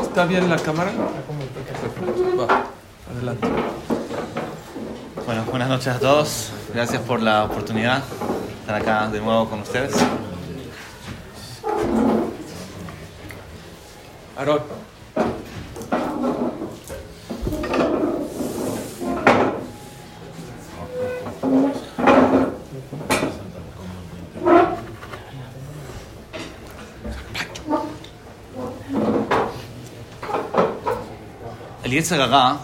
¿Está bien la cámara? Va, adelante. Bueno, buenas noches a todos. Gracias por la oportunidad de estar acá de nuevo con ustedes. Aarón. El Yetzirah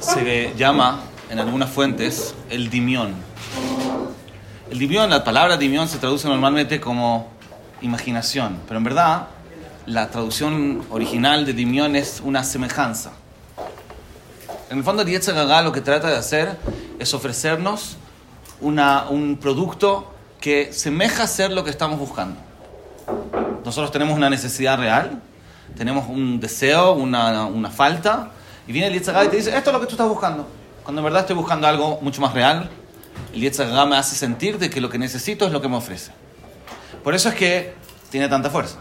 se llama en algunas fuentes el dimión. El dimión, la palabra dimión se traduce normalmente como imaginación, pero en verdad la traducción original de dimión es una semejanza. En el fondo el Yetzirah lo que trata de hacer es ofrecernos una, un producto que semeja ser lo que estamos buscando. Nosotros tenemos una necesidad real, tenemos un deseo, una, una falta, y viene el Yetzirah y te dice, esto es lo que tú estás buscando. Cuando en verdad estoy buscando algo mucho más real, el Yetzirah me hace sentir de que lo que necesito es lo que me ofrece. Por eso es que tiene tanta fuerza.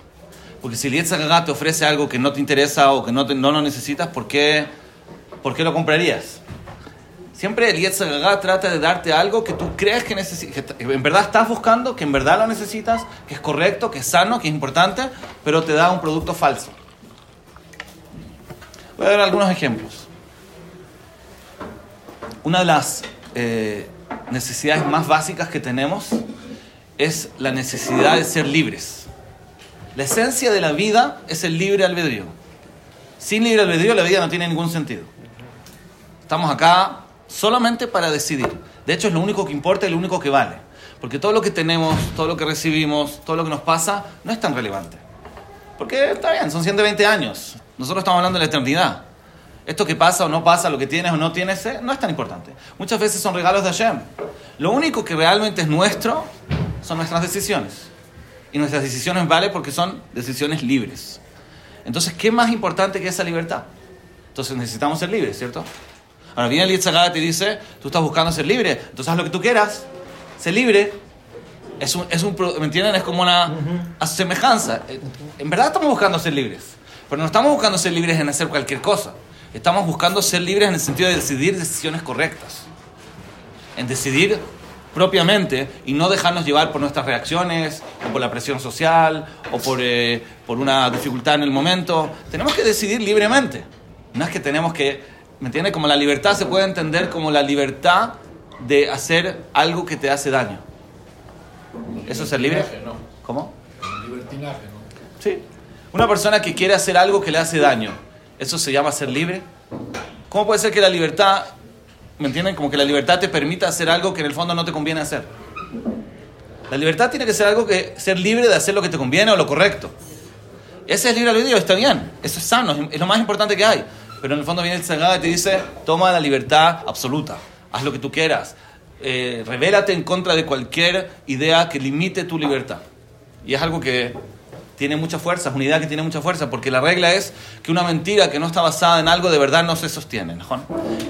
Porque si el Yetzirah te ofrece algo que no te interesa o que no, te- no lo necesitas, ¿por qué, ¿por qué lo comprarías? Siempre el Yetzirah trata de darte algo que tú crees que necesitas, que en verdad estás buscando, que en verdad lo necesitas, que es correcto, que es sano, que es importante, pero te da un producto falso. Voy a dar algunos ejemplos. Una de las eh, necesidades más básicas que tenemos es la necesidad de ser libres. La esencia de la vida es el libre albedrío. Sin libre albedrío la vida no tiene ningún sentido. Estamos acá solamente para decidir. De hecho es lo único que importa y lo único que vale. Porque todo lo que tenemos, todo lo que recibimos, todo lo que nos pasa, no es tan relevante. Porque está bien, son 120 años. Nosotros estamos hablando de la eternidad. Esto que pasa o no pasa, lo que tienes o no tienes, eh, no es tan importante. Muchas veces son regalos de Hashem. Lo único que realmente es nuestro son nuestras decisiones. Y nuestras decisiones valen porque son decisiones libres. Entonces, ¿qué más importante que esa libertad? Entonces necesitamos ser libres, ¿cierto? Ahora viene el Yitzhak y te dice, tú estás buscando ser libre, entonces haz lo que tú quieras, sé libre. Es un, es un, ¿Me entienden? Es como una semejanza. Eh, En verdad estamos buscando ser libres, pero no estamos buscando ser libres en hacer cualquier cosa. Estamos buscando ser libres en el sentido de decidir decisiones correctas. En decidir propiamente y no dejarnos llevar por nuestras reacciones, o por la presión social, o por, eh, por una dificultad en el momento. Tenemos que decidir libremente. No es que tenemos que, ¿me entiendes? Como la libertad se puede entender como la libertad de hacer algo que te hace daño. ¿Eso es ser libre? No. ¿Cómo? Libertinaje, ¿no? Sí. Una persona que quiere hacer algo que le hace daño, ¿eso se llama ser libre? ¿Cómo puede ser que la libertad, ¿me entienden? Como que la libertad te permita hacer algo que en el fondo no te conviene hacer. La libertad tiene que ser algo que ser libre de hacer lo que te conviene o lo correcto. Ese es libre albedrío, está bien, eso es sano, es lo más importante que hay. Pero en el fondo viene el Sagrado y te dice, toma la libertad absoluta, haz lo que tú quieras, eh, revélate en contra de cualquier idea que limite tu libertad. Y es algo que tiene mucha fuerza, es una idea que tiene mucha fuerza, porque la regla es que una mentira que no está basada en algo de verdad no se sostiene. ¿no?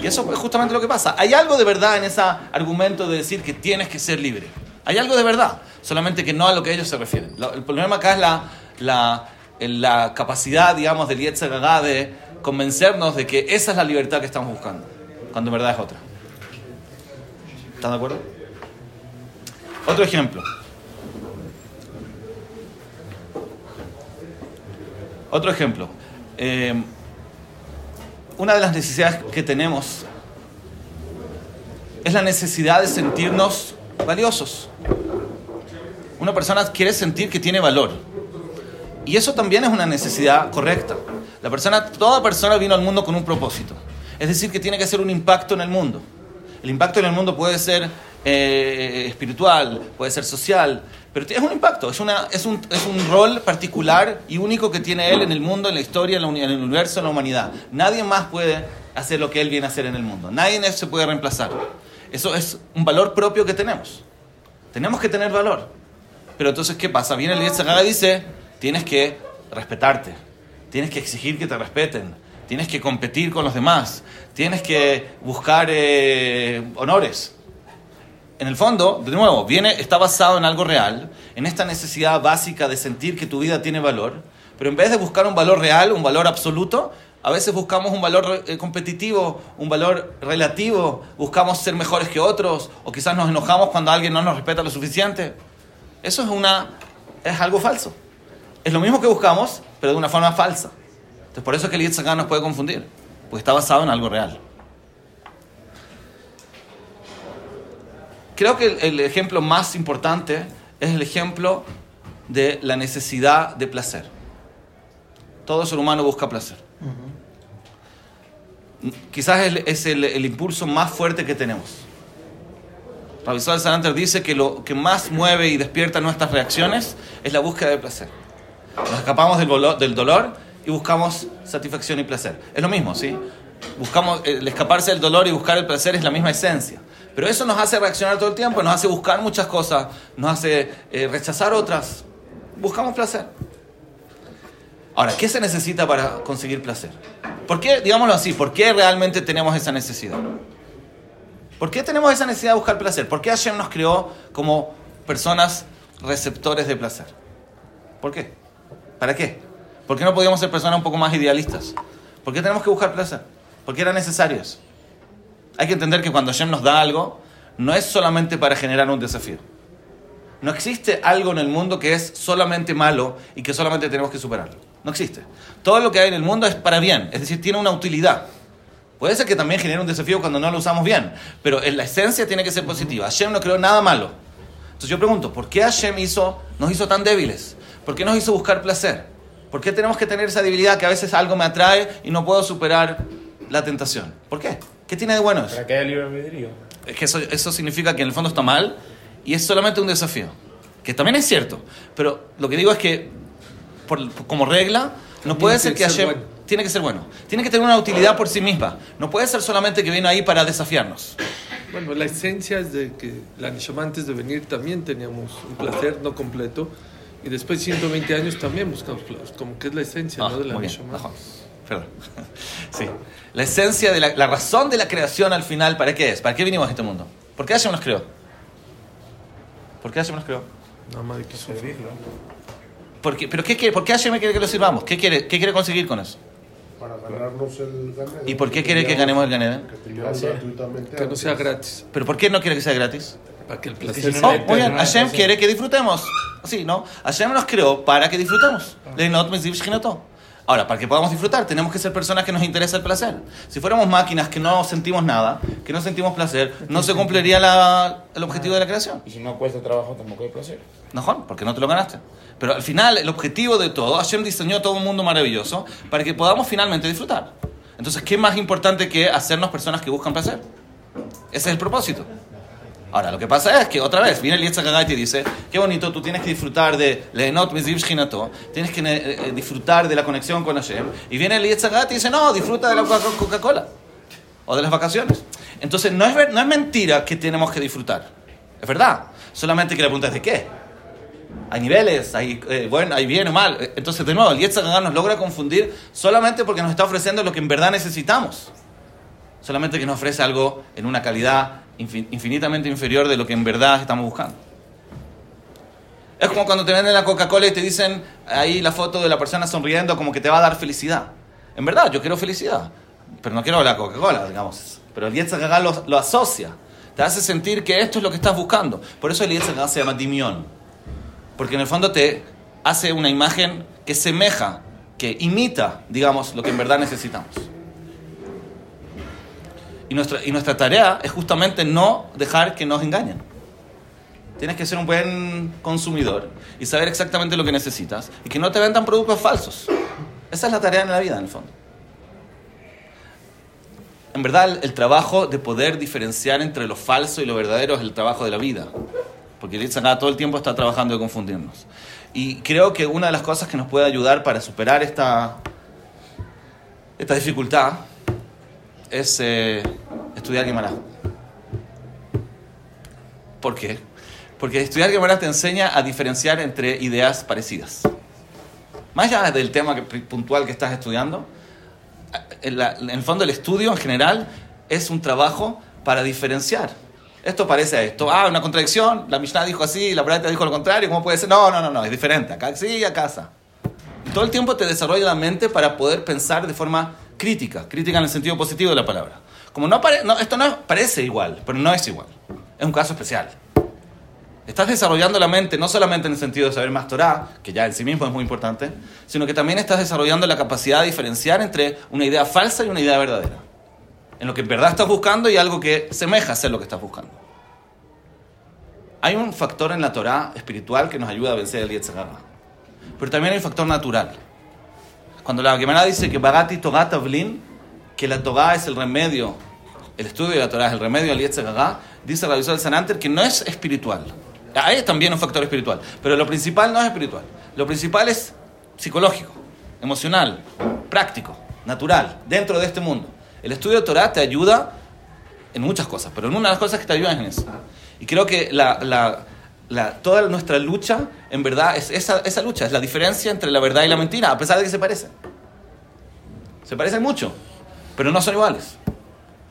Y eso es justamente lo que pasa. Hay algo de verdad en ese argumento de decir que tienes que ser libre. Hay algo de verdad, solamente que no a lo que ellos se refieren. El problema acá es la, la, la capacidad, digamos, del Yetzer de convencernos de que esa es la libertad que estamos buscando, cuando en verdad es otra. ¿Están de acuerdo? Otro ejemplo. Otro ejemplo. Eh, una de las necesidades que tenemos es la necesidad de sentirnos valiosos. Una persona quiere sentir que tiene valor. Y eso también es una necesidad correcta. La persona, toda persona vino al mundo con un propósito. Es decir, que tiene que hacer un impacto en el mundo. El impacto en el mundo puede ser eh, espiritual, puede ser social, pero es un impacto, es, una, es, un, es un rol particular y único que tiene él en el mundo, en la historia, en, el universo, en la humanidad. Nadie más puede hacer lo que él viene a hacer en el mundo. Nadie en eso se puede reemplazar. Eso es un valor propio que tenemos. Tenemos que tener valor. Pero entonces, ¿qué pasa? Viene el Yetzirah y dice, tienes que respetarte, tienes que exigir que te respeten, tienes que competir con los demás, tienes que buscar eh, honores. En el fondo, de nuevo, viene, está basado en algo real en esta necesidad básica de sentir que tu vida tiene valor, pero en vez de buscar un valor real, un valor absoluto, a veces buscamos un valor eh, competitivo, un valor relativo, buscamos ser mejores que otros, o quizás nos enojamos cuando alguien no nos respeta lo suficiente. Eso es, una, es algo falso. Es lo mismo que buscamos, pero de una forma falsa. Entonces, por eso es que el Yitzhak nos puede confundir, porque está basado en algo real. Creo que el, el ejemplo más importante es el ejemplo de la necesidad de placer. Todo ser humano busca placer. Quizás es, es el, el impulso más fuerte que tenemos. Ravisol Salanter dice que lo que más mueve y despierta nuestras reacciones es la búsqueda de placer. Nos escapamos del, volo- del dolor y buscamos satisfacción y placer. Es lo mismo, ¿sí? Buscamos, eh, el escaparse del dolor y buscar el placer es la misma esencia. Pero eso nos hace reaccionar todo el tiempo, nos hace buscar muchas cosas, nos hace eh, rechazar otras. Buscamos placer. Ahora, ¿qué se necesita para conseguir placer? ¿Por qué, digámoslo así, por qué realmente tenemos esa necesidad? ¿Por qué tenemos esa necesidad de buscar placer? ¿Por qué Hashem nos creó como personas receptores de placer? ¿Por qué? ¿Para qué? ¿Por qué no podíamos ser personas un poco más idealistas? ¿Por qué tenemos que buscar placer? ¿Por qué era necesario eso? Hay que entender que cuando Hashem nos da algo, no es solamente para generar un desafío. No existe algo en el mundo que es solamente malo y que solamente tenemos que superarlo. No existe. Todo lo que hay en el mundo es para bien, es decir, tiene una utilidad. Puede ser que también genere un desafío cuando no lo usamos bien, pero en la esencia tiene que ser positiva. Hashem no creó nada malo. Entonces yo pregunto, ¿por qué Hashem hizo, nos hizo tan débiles? ¿Por qué nos hizo buscar placer? ¿Por qué tenemos que tener esa debilidad que a veces algo me atrae y no puedo superar la tentación? ¿Por qué? ¿Qué tiene de bueno eso? Para que haya libre albedrío. Es que eso, eso significa que en el fondo está mal y es solamente un desafío. Que también es cierto. Pero lo que digo es que, por- como regla, no puede ser Tiene que que ser Hashem... bueno. Tiene que ser bueno. Tiene que tener una utilidad por sí misma. No puede ser solamente que viene ahí para desafiarnos. Bueno, la esencia es de que la Nishama antes de venir también teníamos un placer no completo y después de 120 años también buscamos como que es la esencia Ah, ¿no? de la. Ajá. Perdón. Sí. La esencia de la, la razón de la creación al final, ¿para qué es? ¿Para qué vinimos a este mundo? ¿Por qué Hashem nos creó? ¿Por qué Hashem nos creó? Nada más de que. Servirlo. ¿Por qué, ¿Pero qué quiere? ¿Por qué Hashem quiere que lo sirvamos? ¿Qué quiere, qué quiere conseguir con eso? Para ganarnos el ganado. ¿Y por qué quiere que ganemos el Ganeden? Que no sea gratis, ¿Pero por qué no quiere que sea gratis? Para que el placer no- Oh, muy bien. no, Hashem quiere que disfrutemos. Sí, ¿no? Hashem nos creó para que disfrutemos. Shchinato. Ahora, para que podamos disfrutar, tenemos que ser personas que nos interesa el placer. Si fuéramos máquinas que no sentimos nada, que no sentimos placer, no se cumpliría la- el objetivo de la creación. Y si no cuesta trabajo, tampoco hay placer. No, porque no te lo ganaste. Pero al final, el objetivo de todo, Hashem diseñó todo un mundo maravilloso para que podamos finalmente disfrutar. Entonces, ¿qué más importante que hacernos personas que buscan placer? Ese es el propósito. Ahora, lo que pasa es que otra vez viene el Hagai y te dice, qué bonito, tú tienes que disfrutar de Lehenot Mizrib Shchinato, tienes que eh, eh, disfrutar de la conexión con Hashem. Y viene el Hagai y dice, no, disfruta de la Coca- Coca-Cola o de las vacaciones. Entonces, no es, no es mentira que tenemos que disfrutar. Es verdad. Solamente que la pregunta es de qué. Hay niveles, hay, eh, bueno, hay bien o mal. Entonces, de nuevo, el Hagai nos logra confundir solamente porque nos está ofreciendo lo que en verdad necesitamos. Solamente que nos ofrece algo en una calidad infinitamente inferior de lo que en verdad estamos buscando. Es como cuando te venden la Coca-Cola y te dicen ahí la foto de la persona sonriendo como que te va a dar felicidad. En verdad, yo quiero felicidad, pero no quiero la Coca-Cola, digamos. Pero el Hagai lo, lo asocia. Te hace sentir que esto es lo que estás buscando. Por eso el Hagai se llama dimión. Porque en el fondo te hace una imagen que semeja, que imita, digamos, lo que en verdad necesitamos. Y nuestra, y nuestra tarea es justamente no dejar que nos engañen. Tienes que ser un buen consumidor y saber exactamente lo que necesitas y que no te vendan productos falsos. Esa es la tarea en la vida, en el fondo. En verdad, el, trabajo de poder diferenciar entre lo falso y lo verdadero es el trabajo de la vida. Porque Yitzhak todo el tiempo está trabajando de confundirnos. Y creo que una de las cosas que nos puede ayudar para superar esta, esta dificultad es eh, estudiar Gemara. ¿Por qué? Porque estudiar Gemara te enseña a diferenciar entre ideas parecidas. Más allá del tema puntual que estás estudiando, en, la- en el fondo el estudio en general es un trabajo para diferenciar Esto parece a esto. Ah, una contradicción. La Mishnah dijo así, la Braita dijo lo contrario. ¿Cómo puede ser? No, no, no, no. Es diferente. Acá sí, acá todo el tiempo te desarrolla la mente para poder pensar de forma crítica. Crítica en el sentido positivo de la palabra. Como no, no esto no parece igual, pero no es igual. Es un caso especial. Estás desarrollando la mente no solamente en el sentido de saber más Torah, que ya en sí mismo es muy importante, sino que también estás desarrollando la capacidad de diferenciar entre una idea falsa y una idea verdadera. En lo que en verdad estás buscando y algo que semeja a ser lo que estás buscando. Hay un factor en la Torah espiritual que nos ayuda a vencer el Yetzer Hara. Pero también hay un factor natural. Cuando la Gemara dice que Bagati Torah Tavlin, que la Torah es el remedio, el estudio de la Torah es el remedio al Yetzer Hara, dice la del Sananter que no es espiritual. Hay también un factor espiritual, pero lo principal no es espiritual. Lo principal es psicológico, emocional, práctico, natural, dentro de este mundo. El estudio de Torah te ayuda en muchas cosas, pero en una de las cosas que te ayudan es en eso. Y creo que la, la- la- toda nuestra lucha, en verdad, es esa lucha, es la diferencia entre la verdad y la mentira, a pesar de que se parecen. Se parecen mucho, pero no son iguales.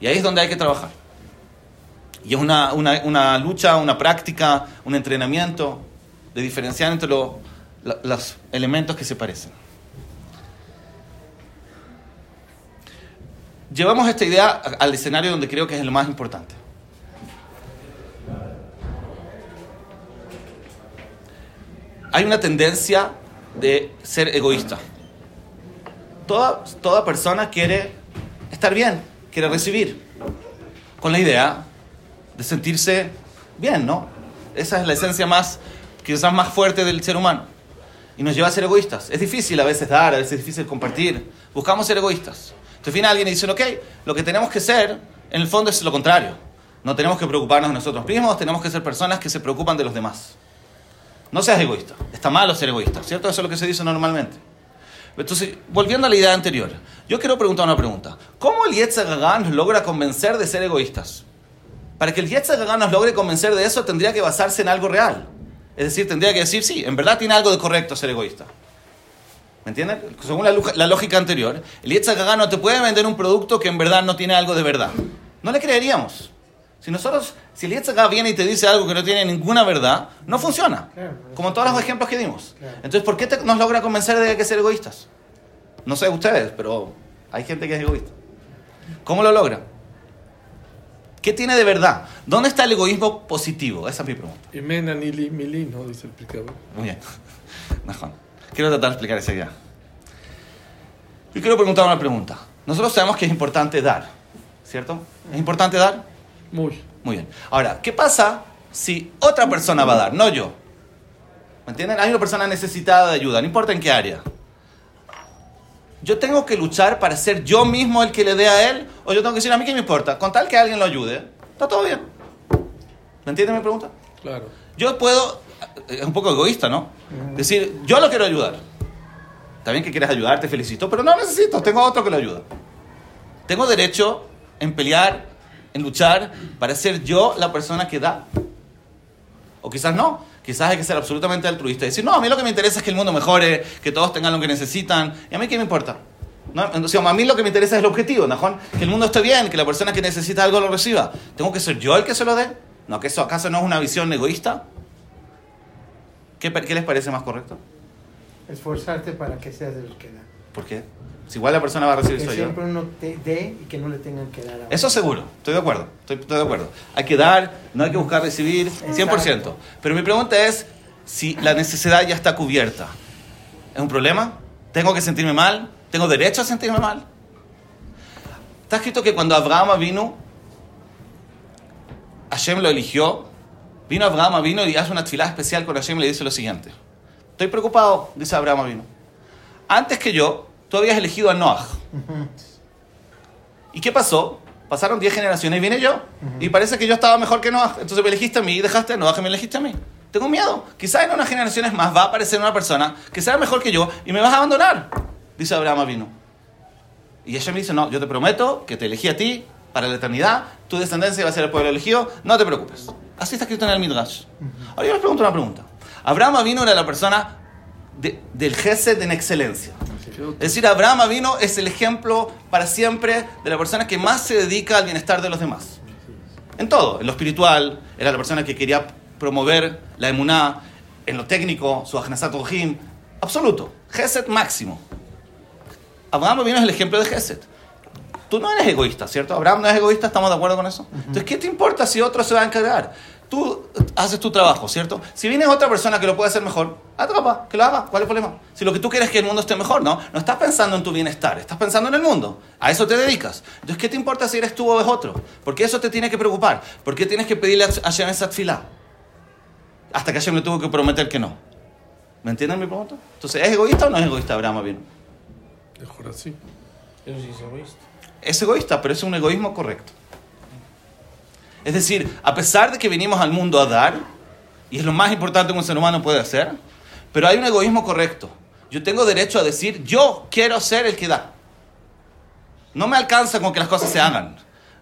Y ahí es donde hay que trabajar. Y es una, una, lucha, una práctica, un entrenamiento de diferenciar entre los elementos que se parecen. Llevamos esta idea al escenario donde creo que es lo más importante. Hay una tendencia de ser egoísta. Toda, toda persona quiere estar bien, quiere recibir, con la idea de sentirse bien, ¿no? Esa es la esencia más, quizás más fuerte del ser humano. Y nos lleva a ser egoístas. Es difícil a veces dar, a veces es difícil compartir. Buscamos ser egoístas. Entonces viene alguien y dice, ok, lo que tenemos que ser, en el fondo es lo contrario. No tenemos que preocuparnos de nosotros mismos, tenemos que ser personas que se preocupan de los demás. No seas egoísta. Está malo ser egoísta, ¿cierto? Eso es lo que se dice normalmente. Entonces, volviendo a la idea anterior, yo quiero preguntar una pregunta. ¿Cómo el nos logra convencer de ser egoístas? Para que el Hara nos logre convencer de eso, tendría que basarse en algo real. Es decir, tendría que decir, sí, en verdad tiene algo de correcto ser egoísta. ¿Me entienden? Según la, lógica anterior, el Hara no te puede vender un producto que en verdad no tiene algo de verdad. No le creeríamos. Si nosotros, si el Yetzer Hara viene y te dice algo que no tiene ninguna verdad, no funciona. Claro. Como todos los ejemplos que dimos. Claro. Entonces, ¿por qué te- nos logra convencer de que hay que ser egoístas? No sé ustedes, pero hay gente que es egoísta. ¿Cómo lo logra? ¿Qué tiene de verdad? ¿Dónde está el egoísmo positivo? Esa es mi pregunta. Y mena nili mili, ¿no? Dice el picador. Muy bien. Najón. Quiero tratar de explicar esa idea. Yo quiero preguntar una pregunta. Nosotros sabemos que es importante dar, ¿cierto? ¿Es importante dar? Muy. Muy bien. Ahora, ¿qué pasa si otra persona va a dar, no yo? ¿Me entienden? Hay una persona necesitada de ayuda, no importa en qué área. Yo tengo que luchar para ser yo mismo el que le dé a él, o yo tengo que decir a mí qué me importa, con tal que alguien lo ayude, está todo bien. ¿Me entienden mi pregunta? Claro. Yo puedo, es un poco egoísta, ¿no? Decir, yo lo quiero ayudar. Bien que quieras ayudar, te felicito, pero no necesito, tengo a otro que lo ayuda. Tengo derecho en pelear, en luchar, para ser yo la persona que da. O quizás no, quizás hay que ser absolutamente altruista y decir, no, a mí lo que me interesa es que el mundo mejore, que todos tengan lo que necesitan, y a mí qué me importa. No, sea, a mí lo que me interesa es el objetivo, ¿no? que el mundo esté bien, que la persona que necesita algo lo reciba. ¿Tengo que ser yo el que se lo dé? ¿No, que eso acaso no es una visión egoísta? ¿Qué, qué les parece más correcto? Esforzarte para que seas los que dan. ¿Por qué? Si igual la persona va a recibir Que soy yo. siempre uno te dé y que no le tengan que dar a Eso seguro, estoy de acuerdo, estoy, estoy de acuerdo. Hay que dar, no hay que buscar recibir, 100%. Pero mi pregunta es si la necesidad ya está cubierta. ¿Es un problema? ¿Tengo que sentirme mal? ¿Tengo derecho a sentirme mal? Está escrito que cuando Abraham vino, Hashem lo eligió. Vino Abraham, vino y hace una tefilá especial con Hashem y le dice lo siguiente. Estoy preocupado, dice Abraham vino. Antes que yo, tú habías elegido a Noah. ¿Y qué pasó? Pasaron 10 generaciones y vine yo. Y parece que yo estaba mejor que Noah. Entonces me elegiste a mí y dejaste a Noah que me elegiste a mí. Tengo miedo. Quizás en unas generaciones más va a aparecer una persona que sea mejor que yo y me vas a abandonar. Dice Abraham vino. Y ella me dice, no, yo te prometo que te elegí a ti para la eternidad. Tu descendencia va a ser el pueblo elegido. No te preocupes. Así está escrito en el Midrash. Ahora yo les pregunto una pregunta. Abraham vino era la persona de- del Gesed en excelencia. Es decir, Abraham vino es el ejemplo para siempre de la persona que más se dedica al bienestar de los demás. En todo, en lo espiritual, era la persona que quería promover la emuná, en lo técnico, su ajnasat ojim, absoluto, Geset máximo. Abraham vino es el ejemplo de Geset. Tú no eres egoísta, ¿cierto? Abraham no es egoísta, ¿estamos de acuerdo con eso? Entonces, ¿qué te importa si otro se va a encargar? Tú haces tu trabajo, ¿cierto? Si viene otra persona que lo puede hacer mejor, atrapa, que lo haga, ¿cuál es el problema? Si lo que tú quieres es que el mundo esté mejor, ¿no? No estás pensando en tu bienestar, estás pensando en el mundo. A eso te dedicas. Entonces, ¿qué te importa si eres tú o es otro? Porque eso te tiene que preocupar. ¿Por qué tienes que pedirle a Hashem esa tefilá? Hasta que Hashem le tuvo que prometer que no. ¿Me entienden mi pregunta? Entonces, ¿es egoísta o no es egoísta Abraham bien? Mejor así. Eso sí es egoísta. Es egoísta, pero es un egoísmo correcto. Es decir, a pesar de que venimos al mundo a dar, y es lo más importante que un ser humano puede hacer, pero hay un egoísmo correcto. Yo tengo derecho a decir, yo quiero ser el que da. No me alcanza con que las cosas se hagan.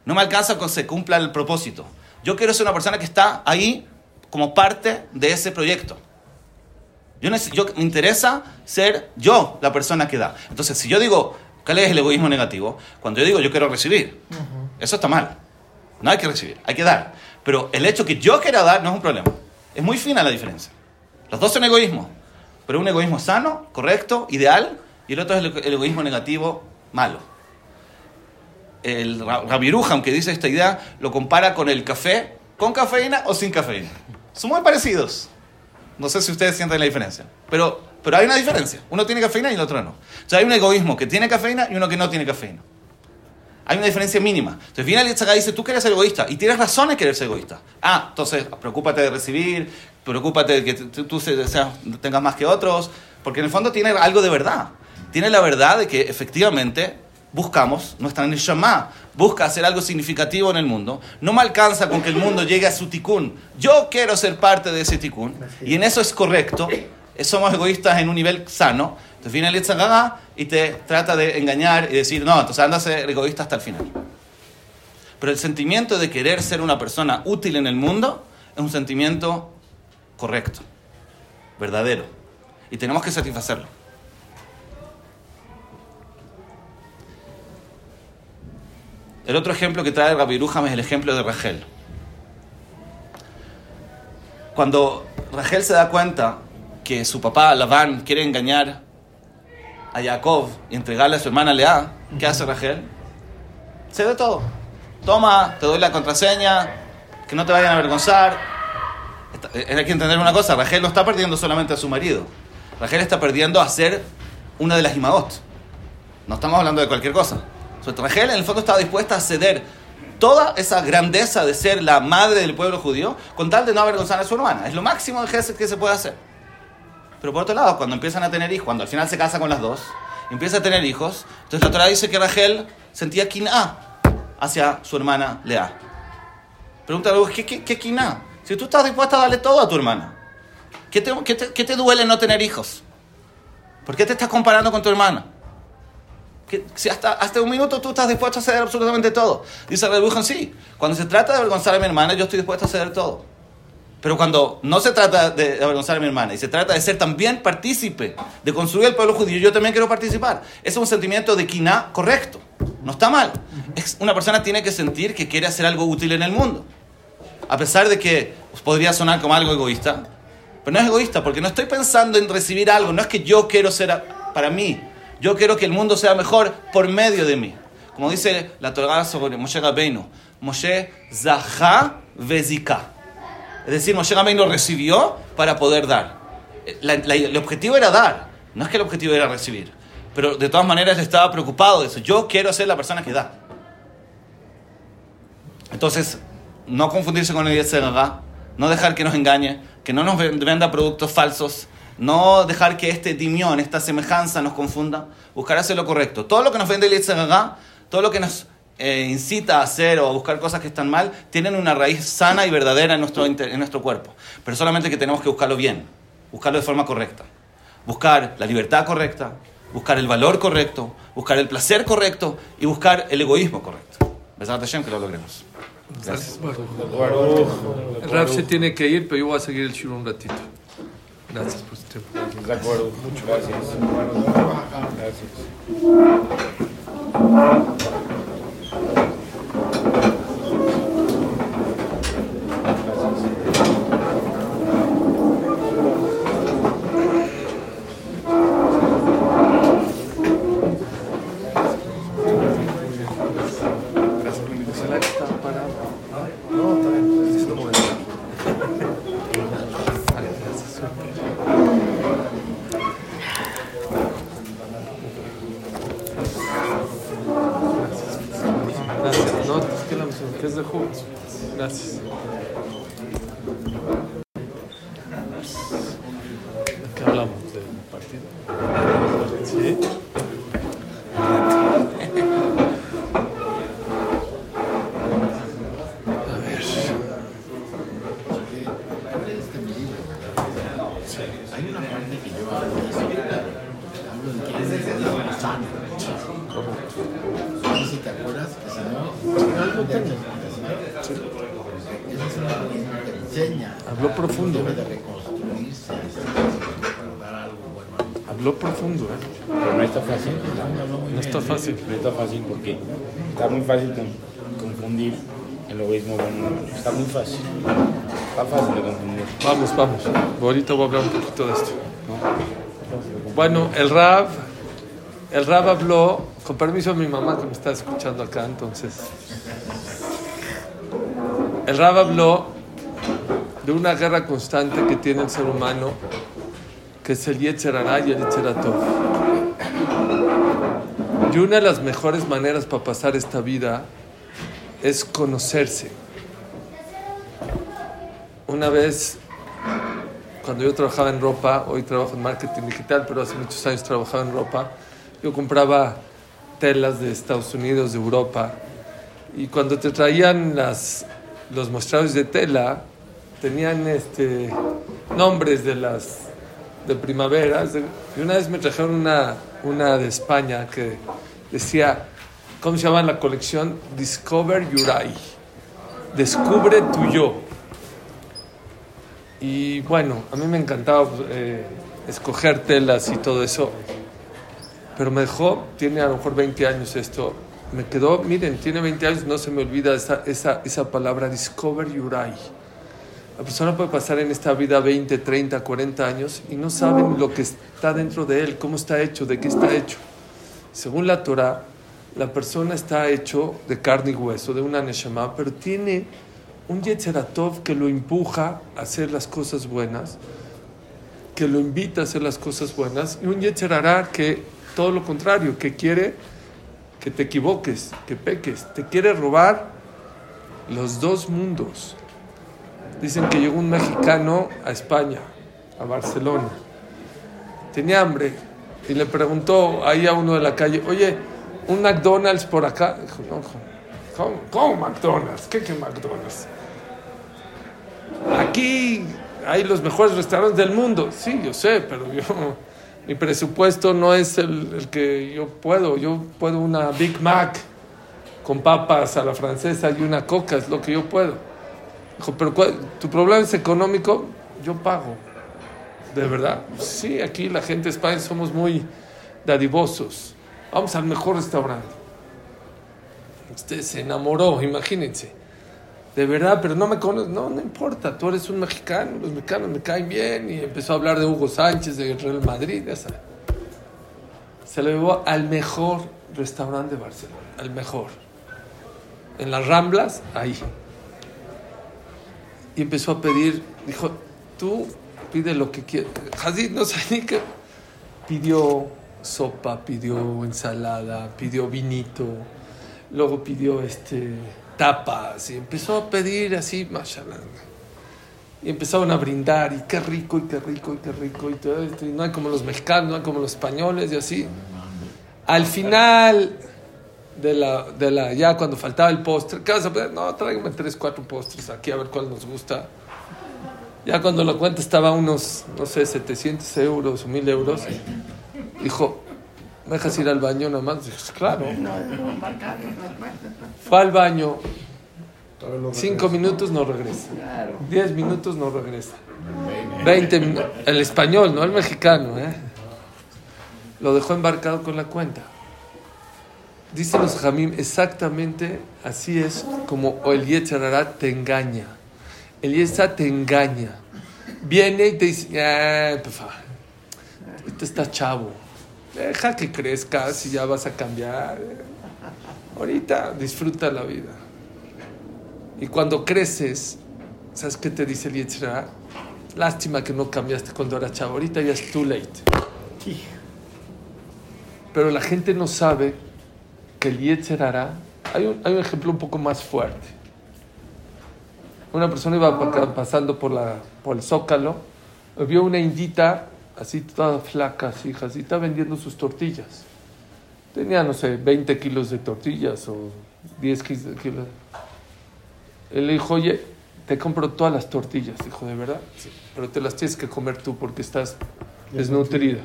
No me alcanza con que se cumpla el propósito. Yo quiero ser una persona que está ahí como parte de ese proyecto. Yo, yo- me interesa ser yo la persona que da. Entonces, si yo digo, ¿cuál es el egoísmo negativo? Cuando yo digo, yo quiero recibir, eso está mal. No hay que recibir, hay que dar. Pero el hecho que yo quiera dar no es un problema. Es muy fina la diferencia. Los dos son egoísmos. Pero un egoísmo sano, correcto, ideal, y el otro es el, egoísmo negativo, malo. El Ra- Rabbi Yeruham, que dice esta idea, lo compara con el café, con cafeína o sin cafeína. Son muy parecidos. No sé si ustedes sienten la diferencia. Pero, pero hay una diferencia. Uno tiene cafeína y el otro no. O sea, hay un egoísmo que tiene cafeína y uno que no tiene cafeína. Hay una diferencia mínima. Entonces viene el Yitzhak y dice, tú quieres ser egoísta. Y tienes razón en querer ser egoísta. Ah, entonces preocúpate de recibir, preocúpate de que tú, tengas más que otros. Porque en el fondo tiene algo de verdad. Tiene la verdad de que efectivamente buscamos nuestra neshama. Busca hacer algo significativo en el mundo. No me alcanza con que el mundo llegue a su tikkun. Yo quiero ser parte de ese tikkun. Y en eso es correcto. Somos egoístas en un nivel sano. Entonces viene el Yitzhak y te trata de engañar y decir, no, entonces anda a ser egoísta hasta el final. Pero el sentimiento de querer ser una persona útil en el mundo es un sentimiento correcto, verdadero. Y tenemos que satisfacerlo. El otro ejemplo que trae Rabbi es el ejemplo de Rachel. Cuando Rachel se da cuenta que su papá Labán quiere engañar a Jacob y entregarle a su hermana Lea, ¿qué hace Rachel? Se de todo. Toma, te doy la contraseña, que no te vayan a avergonzar. Eh, Hay que entender una cosa, Rachel no está perdiendo solamente a su marido. Rachel está perdiendo a ser una de las Imagot. No estamos hablando de cualquier cosa. O sea, Rachel en el fondo estaba dispuesta a ceder toda esa grandeza de ser la madre del pueblo judío con tal de no avergonzar a su hermana. Es lo máximo de Gesed que se puede hacer. Pero por otro lado, cuando empiezan a tener hijos, cuando al final se casa con las dos, empieza a tener hijos, entonces la Torah dice que Rachel sentía quina hacia su hermana Lea. Pregúntale, ¿qué, qué, qué quina? Si tú estás dispuesta a darle todo a tu hermana, ¿qué te, qué te- qué te duele no tener hijos? ¿Por qué te estás comparando con tu hermana? Si hasta, hasta un minuto tú estás dispuesto a ceder absolutamente todo. Dice el Rebuján, sí. Cuando se trata de avergonzar a mi hermana, yo estoy dispuesto a ceder todo. Pero cuando no se trata de avergonzar a mi hermana y se trata de ser también partícipe de construir el pueblo judío, yo también quiero participar. Es un sentimiento de quina correcto. No está mal. Es, una persona tiene que sentir que quiere hacer algo útil en el mundo. A pesar de que podría sonar como algo egoísta. Pero no es egoísta porque no estoy pensando en recibir algo. No es que yo quiero ser para mí. Yo quiero que el mundo sea mejor por medio de mí. Como dice la Torah sobre Moshe Rabbeinu. Moshe Zahá Vezika. Es decir, Moshe Rabbeinu recibió para poder dar. La- el objetivo era dar, no es que el objetivo era recibir. Pero de todas maneras estaba preocupado de eso. Yo quiero ser la persona que da. Entonces, no confundirse con el Yetzer Hara, no dejar que nos engañe, que no nos ven- venda productos falsos, no dejar que este timión, esta semejanza nos confunda, buscar hacer lo correcto. Todo lo que nos vende el Yetzer Hara, todo lo que nos eh, incita a hacer o a buscar cosas que están mal, tienen una raíz sana y verdadera en nuestro, en nuestro cuerpo. Pero solamente que tenemos que buscarlo bien, buscarlo de forma correcta. Buscar la libertad correcta, buscar el valor correcto, buscar el placer correcto y buscar el egoísmo correcto. Besat Hashem, que lo logremos. Gracias. El Raf se tiene que ir, pero yo voy a seguir el shiro un ratito. Gracias por su tiempo. De acuerdo. Muchas gracias. Gracias. Abajo. Gracias. ¿De qué hablamos? ¿Del partido? ¿Sí? A ver. Hay una parte que yo hablo de eso. Hablo de que es el Dios sano. No sé si te acuerdas que si no, algo tengo. Esa es una misma que enseña. Habló profundo, Debe ¿eh? de reconstruirse, para dar algo bueno. Habló profundo, ¿eh? Pero no está fácil. No está fácil. No está fácil porque está muy fácil con- confundir el egoísmo con Está muy fácil. Está fácil de confundir. Vamos, vamos. Ahorita voy a hablar un poquito de esto. Bueno, el Rab, el Rab habló, con permiso de mi mamá que me está escuchando acá, entonces. El Rab habló de una guerra constante que tiene el ser humano, que es el Yetzer Hará y el Yetzer Tov. Y una de las mejores maneras para pasar esta vida es conocerse. Una vez cuando yo trabajaba en ropa, hoy trabajo en marketing digital, pero hace muchos años trabajaba en ropa, yo compraba telas de Estados Unidos, de Europa, y cuando te traían las, los mostradores de tela, tenían este, nombres de las de primaveras, y una vez me trajeron una, una de España que decía, ¿cómo se llama la colección? Discover Your I. Descubre tu yo. Y bueno, a mí me encantaba eh, escoger telas y todo eso. Pero me dejó, tiene a lo mejor 20 años esto. Me quedó, miren, tiene 20 años, no se me olvida esa, esa, esa palabra, discover eye. La persona puede pasar en esta vida 20, 30, 40 años y no saben lo que está dentro de él, cómo está hecho, de qué está hecho. Según la Torah, la persona está hecho de carne y hueso, de una neshama, pero tiene un Yetzeratov que lo empuja a hacer las cosas buenas, que lo invita a hacer las cosas buenas, y un Yetzerará que todo lo contrario, que quiere que te equivoques, que peques, te quiere robar los dos mundos. Dicen que llegó un mexicano a España, a Barcelona, tenía hambre y le preguntó ahí a uno de la calle, oye, un McDonald's por acá. Dijo, no, ¿cómo, McDonald's? ¿Qué que McDonald's? Aquí hay los mejores restaurantes del mundo. Sí, yo sé, pero yo, mi presupuesto no es el que yo puedo. Yo puedo una Big Mac con papas a la francesa y una coca, es lo que yo puedo. Dijo, pero ¿cuál- tu problema es económico, yo pago. ¿De verdad? Sí, aquí la gente de España somos muy dadivosos. Vamos al mejor restaurante. Usted se enamoró, imagínense. De verdad, pero no me conoces. No, no importa, tú eres un mexicano, los mexicanos me caen bien. Y empezó a hablar de Hugo Sánchez, de Real Madrid, ya sabe. Se lo llevó al mejor restaurante de Barcelona, al mejor. En las Ramblas, ahí. Y empezó a pedir, dijo, tú pide lo que quieras. Hadid no ni qué. Pidió sopa, pidió ensalada, pidió vinito, luego pidió este tapas y empezó a pedir así, mashallah. Y empezaron a brindar y qué rico y qué rico y qué rico y todo esto. Y no hay como los mexicanos, no hay como los españoles y así. Al final de la, de la ya cuando faltaba el postre, ¿qué vas a pedir? No, tráigame tres, cuatro postres aquí a ver cuál nos gusta. Ya cuando la cuenta estaba unos, no sé, 700 euros o 1000 euros, dijo, ¿me dejas ir al baño nada más? Claro. Fue al baño, cinco minutos no regresa. Diez minutos no regresa. Veinte minutos. El español, no el mexicano, ¿eh? Lo dejó embarcado con la cuenta. Dicen los Jamim, exactamente así es como el Yetzirah te engaña. El Yetzirah te engaña. Viene y te dice, ah, por favor, ahorita estás chavo. Deja que crezcas y ya vas a cambiar. Ahorita disfruta la vida. Y cuando creces, ¿sabes qué te dice el Yetzirah? Lástima que no cambiaste cuando eras chavo. Ahorita ya es too late. Pero la gente no sabe que el Yetzirah... Hay un, hay un ejemplo un poco más fuerte. Una persona iba pa- pasando por, la, por el zócalo, vio una indita así toda flaca, así, jacita, vendiendo sus tortillas. Tenía, no sé, 20 kilos de tortillas o 10 kilos. Él le dijo, oye, te compro todas las tortillas. Dijo, ¿de verdad? Sí. Pero te las tienes que comer tú porque estás desnutrida.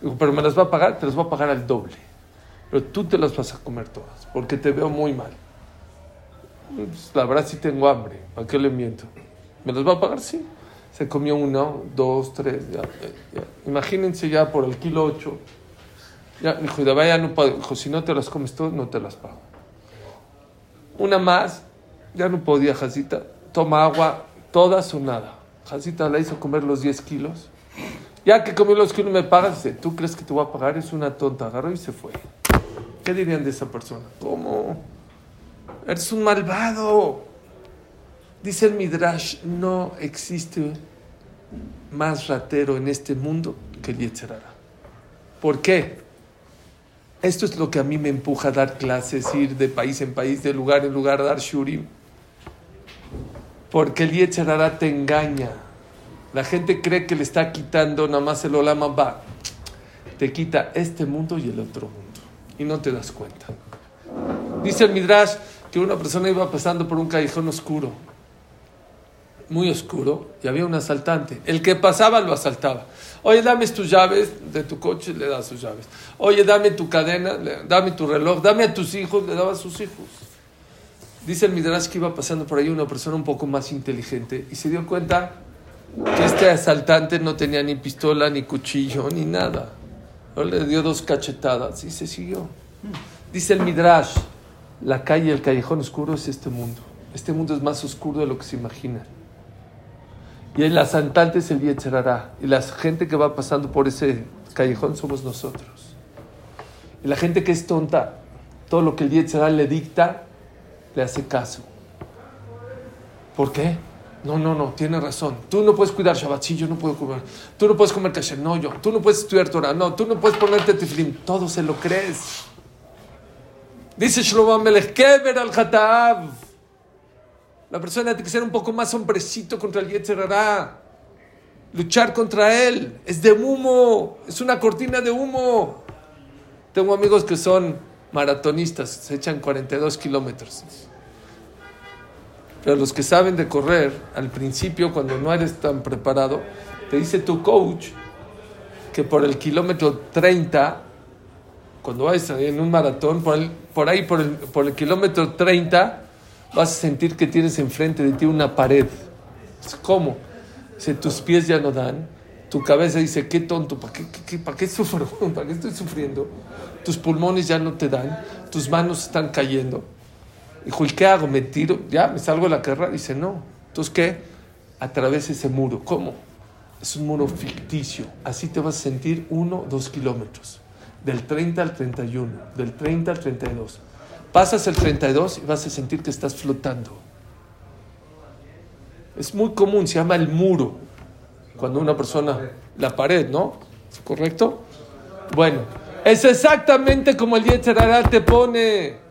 Dijo, pero me las va a pagar, te las voy a pagar al doble. Pero tú te las vas a comer todas porque te veo muy mal. Pues, la verdad sí tengo hambre, ¿para qué le miento? ¿Me las va a pagar? Sí. Se comió uno, dos, tres, ya, ya, ya. Imagínense ya por el kilo ocho. Ya, dijo, vaya no. Dijo, si no te las comes todas, no te las pago. Una más, ya no podía, Jacita. Toma agua, todas o nada. Jacita la hizo comer los 10 kilos. Ya que comió los kilos me pagas, dice, ¿tú crees que te voy a pagar? Es una tonta. Agarró y se fue. ¿Qué dirían de esa persona? ¿Cómo? Eres un malvado. Dice el Midrash, no existe más ratero en este mundo que el Yetzerara. ¿Por qué? Esto es lo que a mí me empuja a dar clases, ir de país en país, de lugar en lugar, a dar shurim. Porque el Yetzerara te engaña. La gente cree que le está quitando nada más el Olama va. Te quita este mundo y el otro mundo. Y no te das cuenta. Dice el Midrash que una persona iba pasando por un callejón oscuro, muy oscuro, y había un asaltante. El que pasaba lo asaltaba. Oye, dame tus llaves de tu coche, le das sus llaves. Oye, dame tu cadena, dame tu reloj, dame a tus hijos, le daba a sus hijos. Dice el Midrash que iba pasando por ahí una persona un poco más inteligente y se dio cuenta que este asaltante no tenía ni pistola, ni cuchillo, ni nada. Le dio dos cachetadas y se siguió. Dice el Midrash, la calle, el callejón oscuro es este mundo. Este mundo es más oscuro de lo que se imagina. Y el asaltante es el Yetzerará. Y la gente que va pasando por ese callejón somos nosotros. Y la gente que es tonta, todo lo que el Yetzerará le dicta, le hace caso. ¿Por qué? No, no, no, tiene razón. Tú no puedes cuidar Shabbat, sí, yo no puedo comer. Tú no puedes comer kasher, no, yo. Tú no puedes estudiar Torah, no. Tú no puedes ponerte tefilín. Todo se lo crees. Dice Shlomo Amelech, Keber al Hatav. La persona tiene que ser un poco más hombrecito contra el Yetzer Hará. Luchar contra él. Es de humo. Es una cortina de humo. Tengo amigos que son maratonistas. Se echan 42 kilómetros. Pero los que saben de correr, al principio, cuando no eres tan preparado, te dice tu coach que por el kilómetro 30, cuando vayas en un maratón, por, ahí, por el, por el kilómetro 30, vas a sentir que tienes enfrente de ti una pared. ¿Cómo? Si tus pies ya no dan, tu cabeza dice, qué tonto, ¿para qué, qué- qué- para qué sufro? ¿Para qué estoy sufriendo? Tus pulmones ya no te dan, tus manos están cayendo. Dijo, ¿y qué hago? ¿Me tiro? ¿Ya? ¿Me salgo de la carrera? Dice, no. Entonces, ¿qué? Atravesa ese muro. ¿Cómo? Es un muro ficticio. Así te vas a sentir uno, dos kilómetros. Del 30 al 31. Del 30 al 32. Pasas el 32 y vas a sentir que estás flotando. Es muy común, se llama el muro. Cuando una persona, la pared, ¿no? ¿Es correcto? Bueno, es exactamente como el Yetzerará te pone.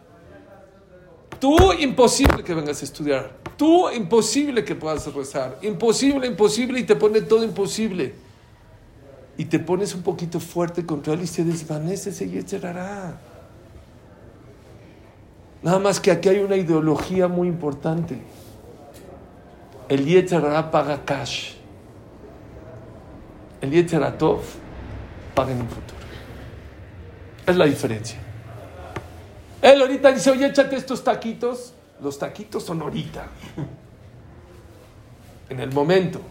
Tú imposible que vengas a estudiar. Tú imposible que puedas rezar. Imposible, imposible y te pone todo imposible. Y te pones un poquito fuerte contra él y se desvanece ese Yetzerará. Nada más que aquí hay una ideología muy importante. El Yetzerará paga cash. El Yetzeratov paga en un futuro. Es la diferencia. Él ahorita dice, oye, échate estos taquitos. Los taquitos son ahorita. En el momento.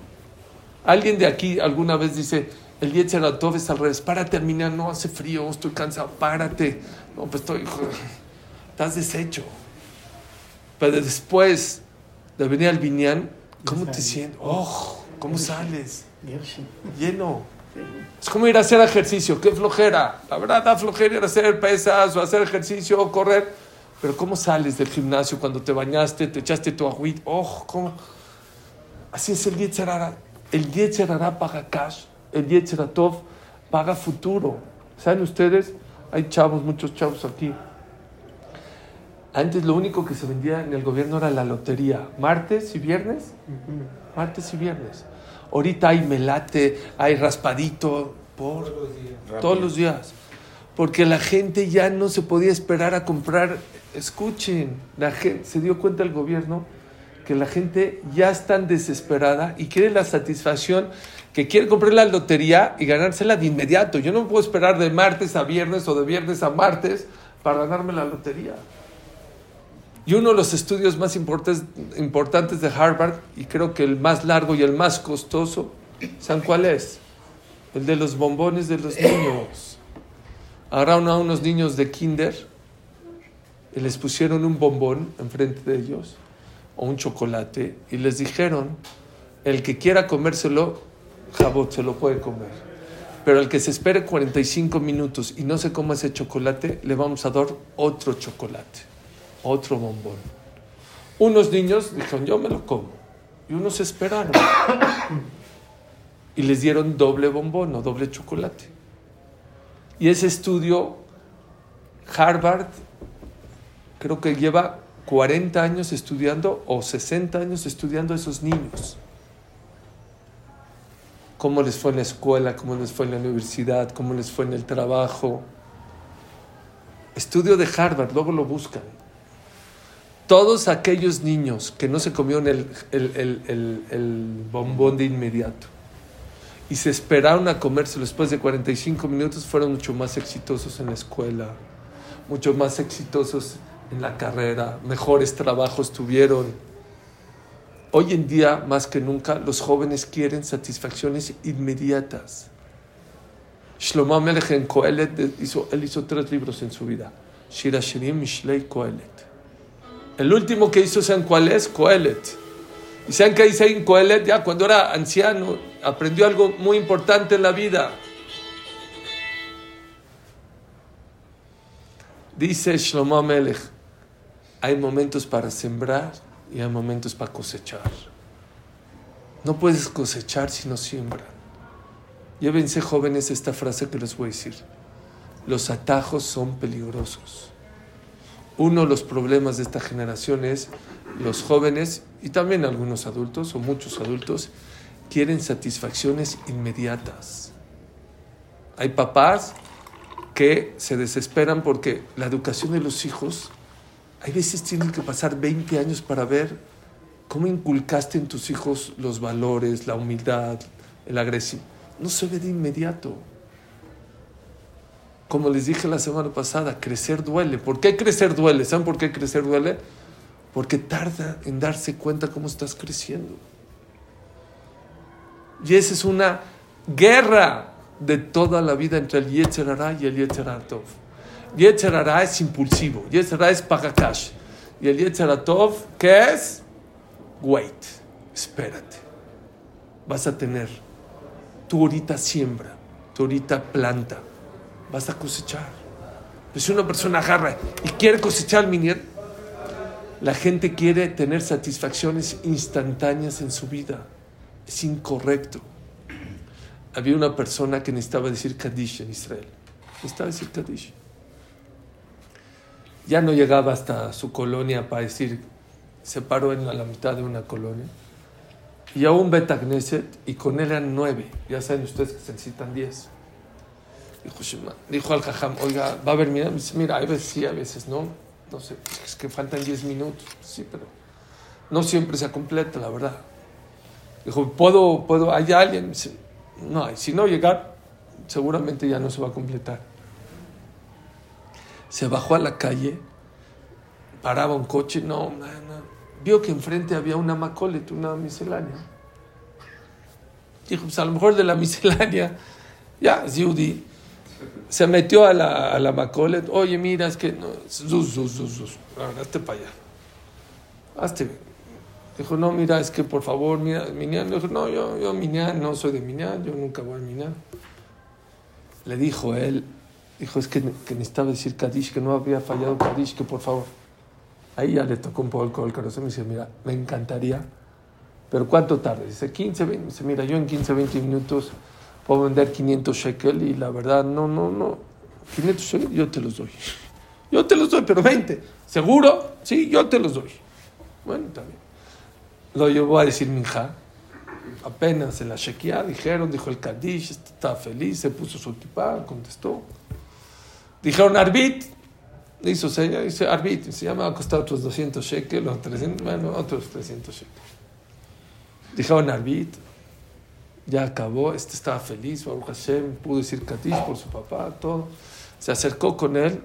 Alguien de aquí alguna vez dice, el Yetzeratov es al revés. Para terminar, no hace frío, estoy cansado, párate. No, pues estoy... Estás deshecho. Pero después de venir al Viñán, ¿cómo te sientes? ¡Oh! ¿Cómo sales? Lleno. Es como ir a hacer ejercicio, qué flojera. La verdad da flojera ir a hacer pesas o hacer ejercicio o correr. Pero ¿cómo sales del gimnasio cuando te bañaste, te echaste tu agüita? ¡Oh! ¿cómo? Así es el Yetzerara. El Yetzerara paga cash. El Yetzeratov paga futuro. ¿Saben ustedes? Hay chavos, muchos chavos aquí. Antes lo único que se vendía en el gobierno era la lotería. Martes y viernes. Martes y viernes. Ahorita hay melate, hay raspadito por Rápido. todos los días. Porque la gente ya no se podía esperar a comprar. Escuchen, la gente, se dio cuenta el gobierno que la gente ya está desesperada y quiere la satisfacción que quiere comprar la lotería y ganársela de inmediato. Yo no puedo esperar de martes a viernes o de viernes a martes para ganarme la lotería. Y uno de los estudios más importantes, de Harvard, y creo que el más largo y el más costoso, ¿saben cuál es? El de los bombones de los niños. Agarraron a unos niños de kinder y les pusieron un bombón enfrente de ellos, o un chocolate, y les dijeron, el que quiera comérselo, jabot, se lo puede comer. Pero el que se espere 45 minutos y no se coma ese chocolate, le vamos a dar otro chocolate, otro bombón. Unos niños dijeron, yo me lo como. Y unos esperaron. Y les dieron doble bombón o doble chocolate. Y ese estudio, Harvard, creo que lleva 40 años estudiando o 60 años estudiando a esos niños. Cómo les fue en la escuela, cómo les fue en la universidad, cómo les fue en el trabajo. Estudio de Harvard, luego lo buscan. Todos aquellos niños que no se comieron el, el- el- el- bombón de inmediato y se esperaron a comérselo después de 45 minutos fueron mucho más exitosos en la escuela, mucho más exitosos en la carrera, mejores trabajos tuvieron. Hoy en día, más que nunca, los jóvenes quieren satisfacciones inmediatas. Shlomo Amelech en Kohelet hizo, hizo tres libros en su vida. Shira Shirim, Mishlei, Kohelet. El último que hizo, ¿saben cuál es? Kohelet. ¿Y ahí en Kohelet? Ya cuando era anciano, aprendió algo muy importante en la vida. Dice Shlomo Amelech, hay momentos para sembrar y hay momentos para cosechar. No puedes cosechar si no siembran. Llévense jóvenes esta frase que les voy a decir. Los atajos son peligrosos. Uno de los problemas de esta generación es los jóvenes y también algunos adultos o muchos adultos quieren satisfacciones inmediatas. Hay papás que se desesperan porque la educación de los hijos, hay veces tienen que pasar 20 años para ver cómo inculcaste en tus hijos los valores, la humildad, el agresivo. No se ve de inmediato. Como les dije la semana pasada, crecer duele. ¿Por qué crecer duele? ¿Saben por qué crecer duele? Porque tarda en darse cuenta cómo estás creciendo. Y esa es una guerra de toda la vida entre el Yetzer Hara y el Yetzer Tov. Yetzer Hara es impulsivo, Yetzer Hara es pagacash. Y el Yetzer Tov, ¿qué es? Wait, espérate. Vas a tener, tú ahorita siembra, tú ahorita planta, vas a cosechar. Pero si una persona agarra y quiere cosechar minier, la gente quiere tener satisfacciones instantáneas en su vida. Es incorrecto. Había una persona que necesitaba decir Kaddish en Israel. Necesitaba decir Kaddish. Ya no llegaba hasta su colonia para decir, se paró en la, la mitad de una colonia. Y a un Betagneset, y con él eran nueve. Ya saben ustedes que se necesitan diez. Dijo, dijo al Jajam, oiga, va a haber, mira, dice, mira, a veces sí, a veces no. No sé, es que faltan diez minutos. Sí, pero no siempre se completa, la verdad. Dijo, ¿puedo, puedo, hay alguien? Dice, no hay. Si no llegar, seguramente ya no se va a completar. Se bajó a la calle, paraba un coche, no, no, no. Vio que enfrente había una macolet, una miscelánea. Dijo, pues a lo mejor de la miscelánea, ya, es Yudi. Se metió a la, a macolet, oye, mira, es que no, zus, zus. Ahora, hazte para allá. Hazte. Dijo, no, mira, es que por favor, mira, Minyan. Dijo, no, yo, yo Minyan, no soy de Minyan, yo nunca voy a Minyan. Le dijo él, dijo, es que, que necesitaba decir Kadish, que no había fallado Kadish, que por favor. Ahí ya le tocó un poco el corazón me dice, mira, me encantaría, pero ¿cuánto tarde? Dice, 15, 20. Dice, mira, yo en 15, 20 minutos puedo vender 500 shekel y la verdad, no, no, no. 500 shekel yo te los doy. Yo te los doy, pero 20. ¿Seguro? Sí, yo te los doy. Bueno, también. Lo llevó a decir Minja. Apenas en la Shekia dijeron, dijo el Kadish, estaba feliz, se puso su equipa, contestó. Dijeron Arbit, hizo seña, dice Arbit, se llama, va a costar otros 200 shekels, o 300, bueno, otros 300 shekels. Dijeron Arbit, ya acabó, este estaba feliz, Baruch Hashem, pudo decir Kadish por su papá, todo. Se acercó con él,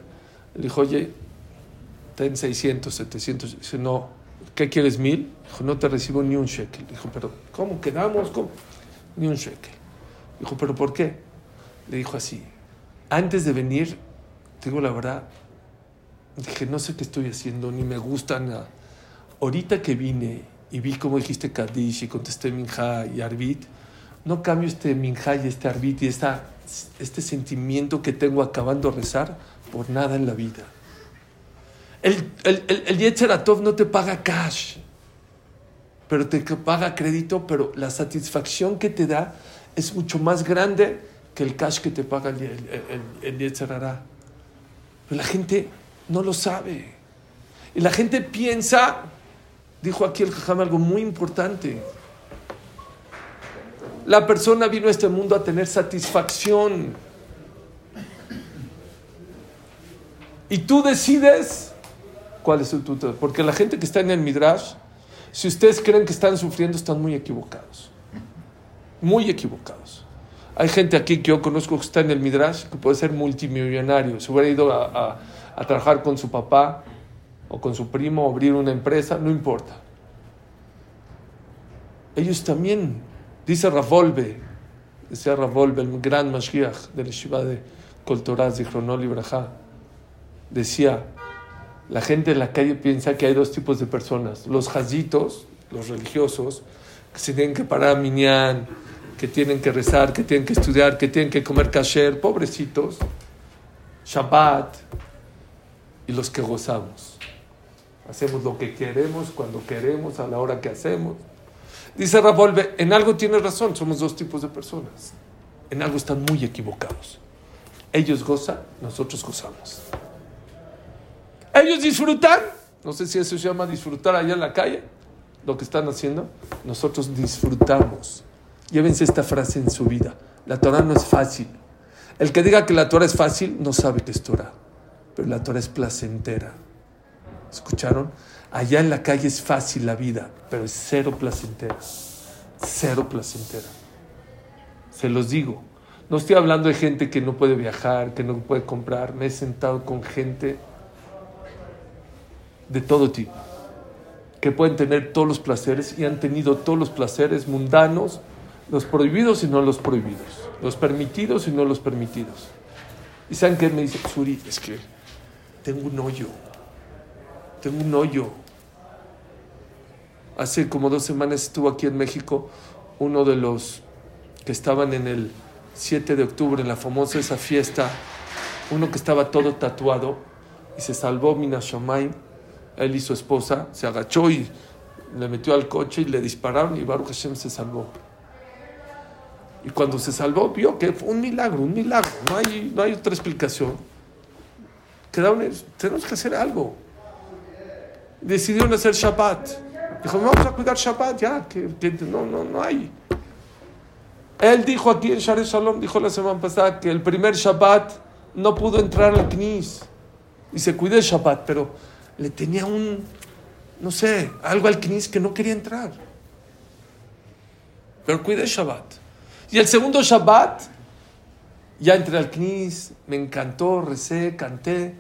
le dijo, oye, ten 600, 700. Dice, no, ¿qué quieres? ¿Mil? Dijo, no te recibo ni un shekel. Dijo, pero ¿cómo quedamos? ¿Cómo? Ni un shekel. Dijo, ¿pero por qué? Le dijo así, antes de venir, te digo la verdad, dije, no sé qué estoy haciendo, ni me gusta nada. Ahorita que vine y vi cómo dijiste Kadish y contesté Minja y Arbit, no cambio este Minja y este Arbit y esta, este sentimiento que tengo acabando de rezar por nada en la vida. El, el, el, el no te paga cash, pero te paga crédito, pero la satisfacción que te da es mucho más grande que el cash que te paga el, el, el. Pero la gente no lo sabe. Y la gente piensa, dijo aquí el Jajam algo muy importante. La persona vino a este mundo a tener satisfacción. Y tú decides cuál es el tutor. Porque la gente que está en el Midrash, si ustedes creen que están sufriendo, están muy equivocados. Muy equivocados. Hay gente aquí que yo conozco que está en el Midrash, que puede ser multimillonario. Se hubiera ido a, a, trabajar con su papá o con su primo, abrir una empresa, no importa. Ellos también, dice Ravolve, decía Ravolve, el gran Mashiach del Yeshiva de Coltoraz, de Chronol Ibrahá, decía, la gente en la calle piensa que hay dos tipos de personas, los jazitos, los religiosos, que se tienen que parar a minyan, que tienen que rezar, que tienen que estudiar, que tienen que comer kasher, pobrecitos, Shabbat, y los que gozamos. Hacemos lo que queremos, cuando queremos, a la hora que hacemos. Dice Ravolve, en algo tiene razón, somos dos tipos de personas. En algo están muy equivocados. Ellos gozan, nosotros gozamos. Ellos disfrutan, no sé si eso se llama disfrutar allá en la calle, lo que están haciendo. Nosotros disfrutamos. Llévense esta frase en su vida. La Torah no es fácil. El que diga que la Torah es fácil no sabe que es Torah, pero la Torah es placentera. ¿Escucharon? Allá en la calle es fácil la vida, pero es cero placentera. Cero placentera. Se los digo. No estoy hablando de gente que no puede viajar, que no puede comprar. Me he sentado con gente de todo tipo, que pueden tener todos los placeres y han tenido todos los placeres mundanos, los prohibidos y no los prohibidos, los permitidos y no los permitidos. ¿Y saben qué me dice Suri? Es que tengo un hoyo, tengo un hoyo. Hace como dos semanas estuvo aquí en México uno de los que estaban en el 7 de octubre, en la famosa esa fiesta, uno que estaba todo tatuado y se salvó Minashomaim él y su esposa, se agachó y le metió al coche y le dispararon y Baruch Hashem se salvó. Y cuando se salvó, vio que fue un milagro, un milagro. No hay, no hay otra explicación. Quedaron, tenemos que hacer algo. Decidieron hacer Shabbat. Dijo, vamos a cuidar Shabbat ya, que, no, no, no hay. Él dijo aquí en Share Shalom, dijo la semana pasada, que el primer Shabbat no pudo entrar al Knis. Y se cuidó el Shabbat, pero le tenía un, no sé, algo al Knis que no quería entrar. Pero cuidé Shabbat. Y el segundo Shabbat, ya entré al Knis, me encantó, recé, canté,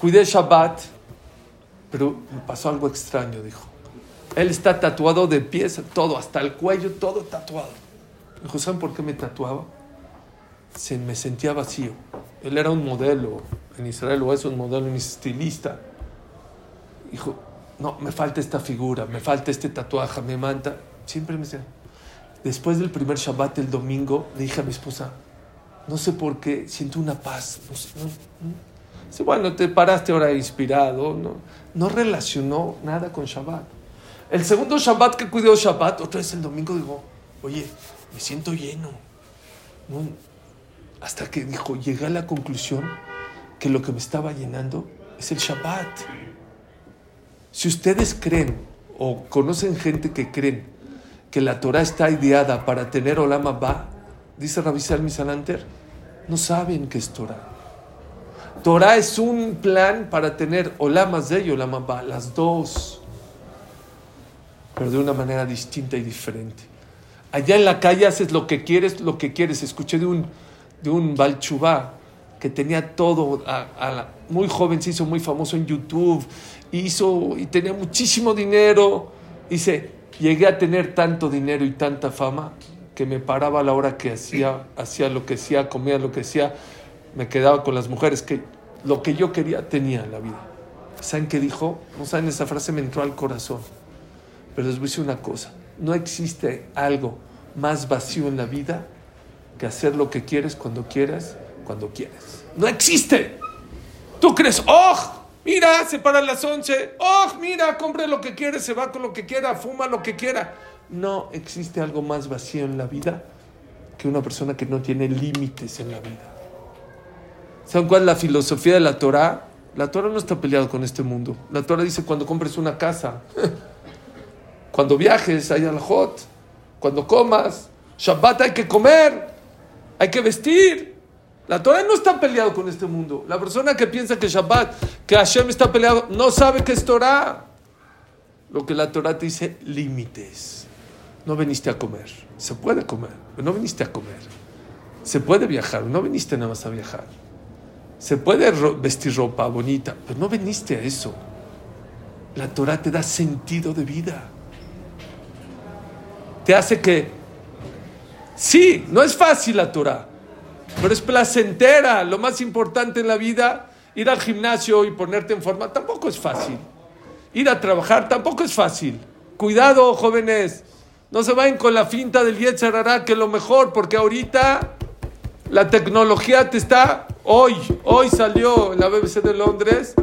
cuidé Shabbat, pero me pasó algo extraño, dijo. Él está tatuado de pies, todo, hasta el cuello, todo tatuado. Dijo, ¿saben por qué me tatuaba? Se, me sentía vacío. Él era un modelo en Israel, o es un modelo, un estilista dijo, no, me falta esta figura, me falta este tatuaje, me manta. Siempre me decía. Después del primer Shabbat, el domingo, le dije a mi esposa, no sé por qué, siento una paz. No sé, bueno, te paraste ahora inspirado. No, no relacionó nada con Shabbat. El segundo Shabbat que cuidó Shabbat, otra vez el domingo, digo, oye, me siento lleno. No, hasta que dijo, llegué a la conclusión que lo que me estaba llenando es el Shabbat. Si ustedes creen o conocen gente que creen que la Torah está ideada para tener Olam Abba, dice Rabbi Salmi Salanter, no saben qué es Torah. Torah es un plan para tener Olam Hazeh y Olam Abba, las dos, pero de una manera distinta y diferente. Allá en la calle haces lo que quieres, lo que quieres. Escuché de un, de un Balchubá que tenía todo, muy joven se hizo muy famoso en YouTube, hizo y tenía muchísimo dinero. Dice, llegué a tener tanto dinero y tanta fama que me paraba a la hora que hacía, hacía lo que hacía, comía lo que hacía, me quedaba con las mujeres, que lo que yo quería tenía en la vida. ¿Saben qué dijo? No saben, esa frase me entró al corazón. Pero les voy a decir una cosa, no existe algo más vacío en la vida que hacer lo que quieres cuando quieras, cuando quieras. No existe. Tú crees, ¡oh! Mira, se para las 11. ¡Oh! Mira, compre lo que quiere, se va con lo que quiera, fuma lo que quiera. No existe algo más vacío en la vida que una persona que no tiene límites en la vida. ¿Saben cuál es la filosofía de la Torah? La Torah no está peleada con este mundo. La Torah dice cuando compres una casa, cuando viajes, hay alajot, cuando comas, Shabbat hay que comer, hay que vestir. La Torah no está peleado con este mundo. La persona que piensa que Shabbat, que Hashem está peleado, no sabe que es Torah. Lo que la Torah te dice, límites. No viniste a comer. Se puede comer, pero no viniste a comer. Se puede viajar, no viniste nada más a viajar. Se puede ro- vestir ropa bonita, pero no viniste a eso. La Torah te da sentido de vida. Te hace que, sí, no es fácil la Torah, pero es placentera. Lo más importante en la vida, ir al gimnasio y ponerte en forma, tampoco es fácil. Ir a trabajar tampoco es fácil. Cuidado, jóvenes. No se vayan con la finta del Yetzer Hara, que lo mejor, porque ahorita la tecnología te está. Hoy, hoy salió en la BBC de Londres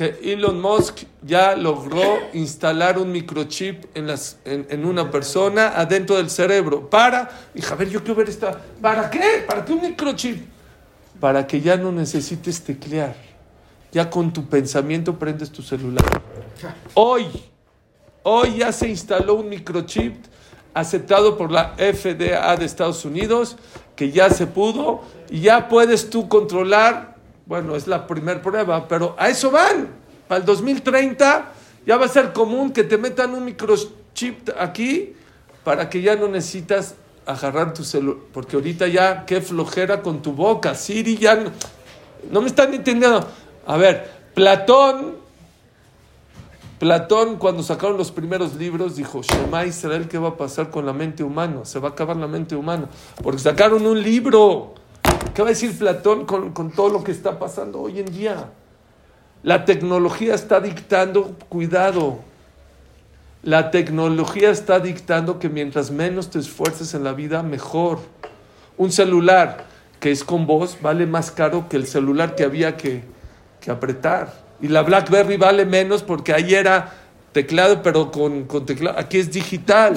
que Elon Musk ya logró instalar un microchip en, las, en, en una persona adentro del cerebro. Para, dije, a ver, yo quiero ver esta. ¿Para qué? ¿Para qué un microchip? Para que ya no necesites teclear. Ya con tu pensamiento prendes tu celular. Hoy, hoy ya se instaló un microchip aceptado por la FDA de Estados Unidos, que ya se pudo, y ya puedes tú controlar, bueno, es la primera prueba, pero a eso van. Para el 2030 ya va a ser común que te metan un microchip aquí para que ya no necesitas agarrar tu celular, porque ahorita ya qué flojera con tu boca, Siri ya no, no me están entendiendo. A ver, Platón Platón, cuando sacaron los primeros libros, dijo, Shema Israel, ¿qué va a pasar con la mente humana? Se va a acabar la mente humana. Porque sacaron un libro. ¿Qué va a decir Platón con, con todo lo que está pasando hoy en día? La tecnología está dictando, cuidado, la tecnología está dictando que mientras menos te esfuerces en la vida, mejor. Un celular que es con voz vale más caro que el celular que había que, que apretar. Y la BlackBerry vale menos porque ahí era teclado, pero con, con teclado. Aquí es digital.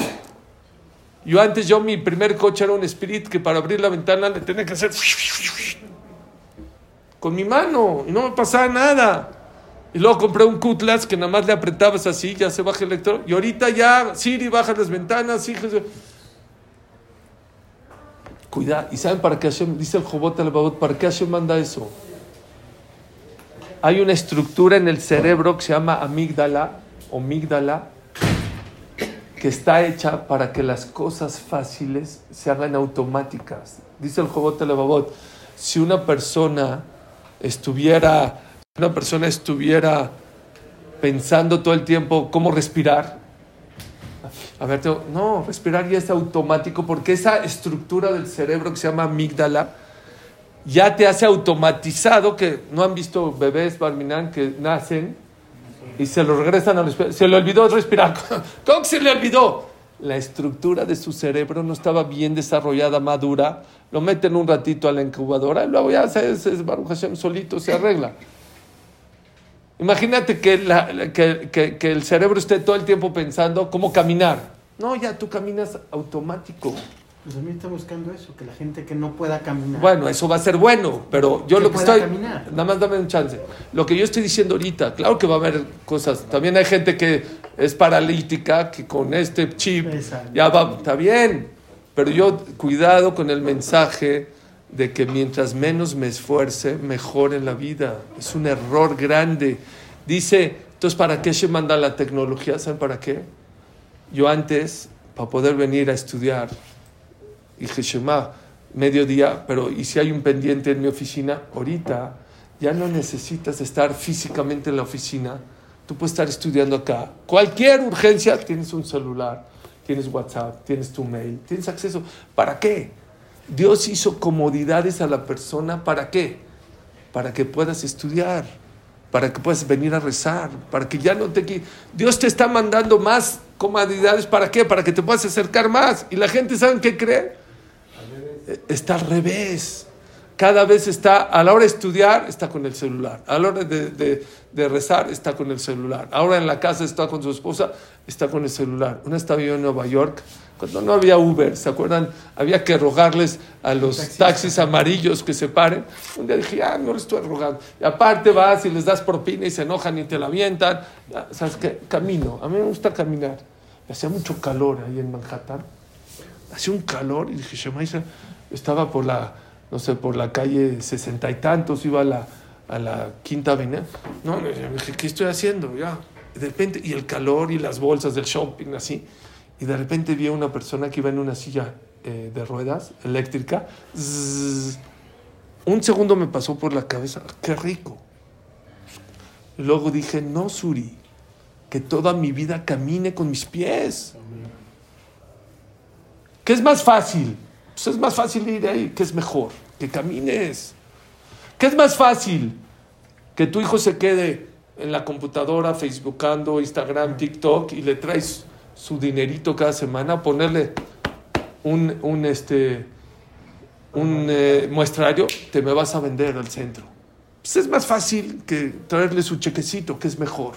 Yo antes, yo mi primer coche era un Spirit que para abrir la ventana le tenía que hacer con mi mano y no me pasaba nada. Y luego compré un Cutlass que nada más le apretabas así, ya se baja el lector. Y ahorita ya Siri baja las ventanas, Jesús. Cuidado. ¿Y saben para qué Hashem, dice el Jobot al Babot, para qué Hashem manda eso? Hay una estructura en el cerebro que se llama amígdala o que está hecha para que las cosas fáciles se hagan automáticas. Dice el Jobot al Babot, si una persona estuviera una persona estuviera pensando todo el tiempo cómo respirar, a ver, tengo- no, respirar ya es automático porque esa estructura del cerebro que se llama amígdala ya te hace automatizado que no han visto bebés barminan que nacen y se lo regresan a respirar. Se le olvidó respirar. ¿Cómo se le olvidó? La estructura de su cerebro no estaba bien desarrollada, madura. Lo meten un ratito a la incubadora y luego ya se, Baruch solito se arregla. Imagínate que- que el cerebro esté todo el tiempo pensando cómo caminar. No, ya tú caminas automático. Pues a mí está buscando eso, que la gente que no pueda caminar. Bueno, eso va a ser bueno, pero yo Que lo que estoy... caminar. Nada más dame un chance. Lo que yo estoy diciendo ahorita, claro que va a haber cosas. También hay gente que es paralítica, que con este chip Exacto. ya va, está bien. Pero yo, cuidado con el mensaje de que mientras menos me esfuerce, mejor en la vida. Es un error grande. Dice, entonces, ¿para qué se manda la tecnología? ¿Saben para qué? Yo antes, para poder venir a estudiar, dije, Shema, mediodía, pero ¿y si hay un pendiente en mi oficina? Ahorita ya no necesitas estar físicamente en la oficina. Tú puedes estar estudiando acá. Cualquier urgencia, tienes un celular, tienes WhatsApp, tienes tu mail, tienes acceso. ¿Para qué? Dios hizo comodidades a la persona. ¿Para qué? Para que puedas estudiar, para que puedas venir a rezar, para que ya no te... Dios te está mandando más comodidades. ¿Para qué? Para que te puedas acercar más. Y la gente, ¿saben qué cree? Está al revés. Cada vez está, a la hora de estudiar, está con el celular. A la hora de, de- de rezar, está con el celular. Ahora en la casa está con su esposa, está con el celular. Una estaba yo en Nueva York, cuando no había Uber, ¿se acuerdan? Había que rogarles a los taxis amarillos que se paren. Un día dije, ah, no les estoy rogando. Y aparte vas y les das propina y se enojan y te la avientan. ¿Sabes qué? Camino. A mí me gusta caminar. Hacía mucho calor ahí en Manhattan hacía un calor y dije, Shema Israel", estaba por la, no sé, por la calle sesenta y tantos, iba a la, a la quinta avenida. No, yo dije, ¿qué estoy haciendo? Ya. Y de repente, y el calor y las bolsas del shopping, así. Y de repente vi a una persona que iba en una silla eh, de ruedas eléctrica. Un segundo me pasó por la cabeza, qué rico. Luego dije, no, Suri, que toda mi vida camine con mis pies. ¿Qué es más fácil? Pues es más fácil ir ahí. ¿Qué es mejor? Que camines. ¿Qué es más fácil? Que tu hijo se quede en la computadora, Facebookando, Instagram, TikTok y le traes su dinerito cada semana, ponerle un, un, este, un eh, muestrario, te me vas a vender al centro. Pues es más fácil que traerle su chequecito, que es mejor.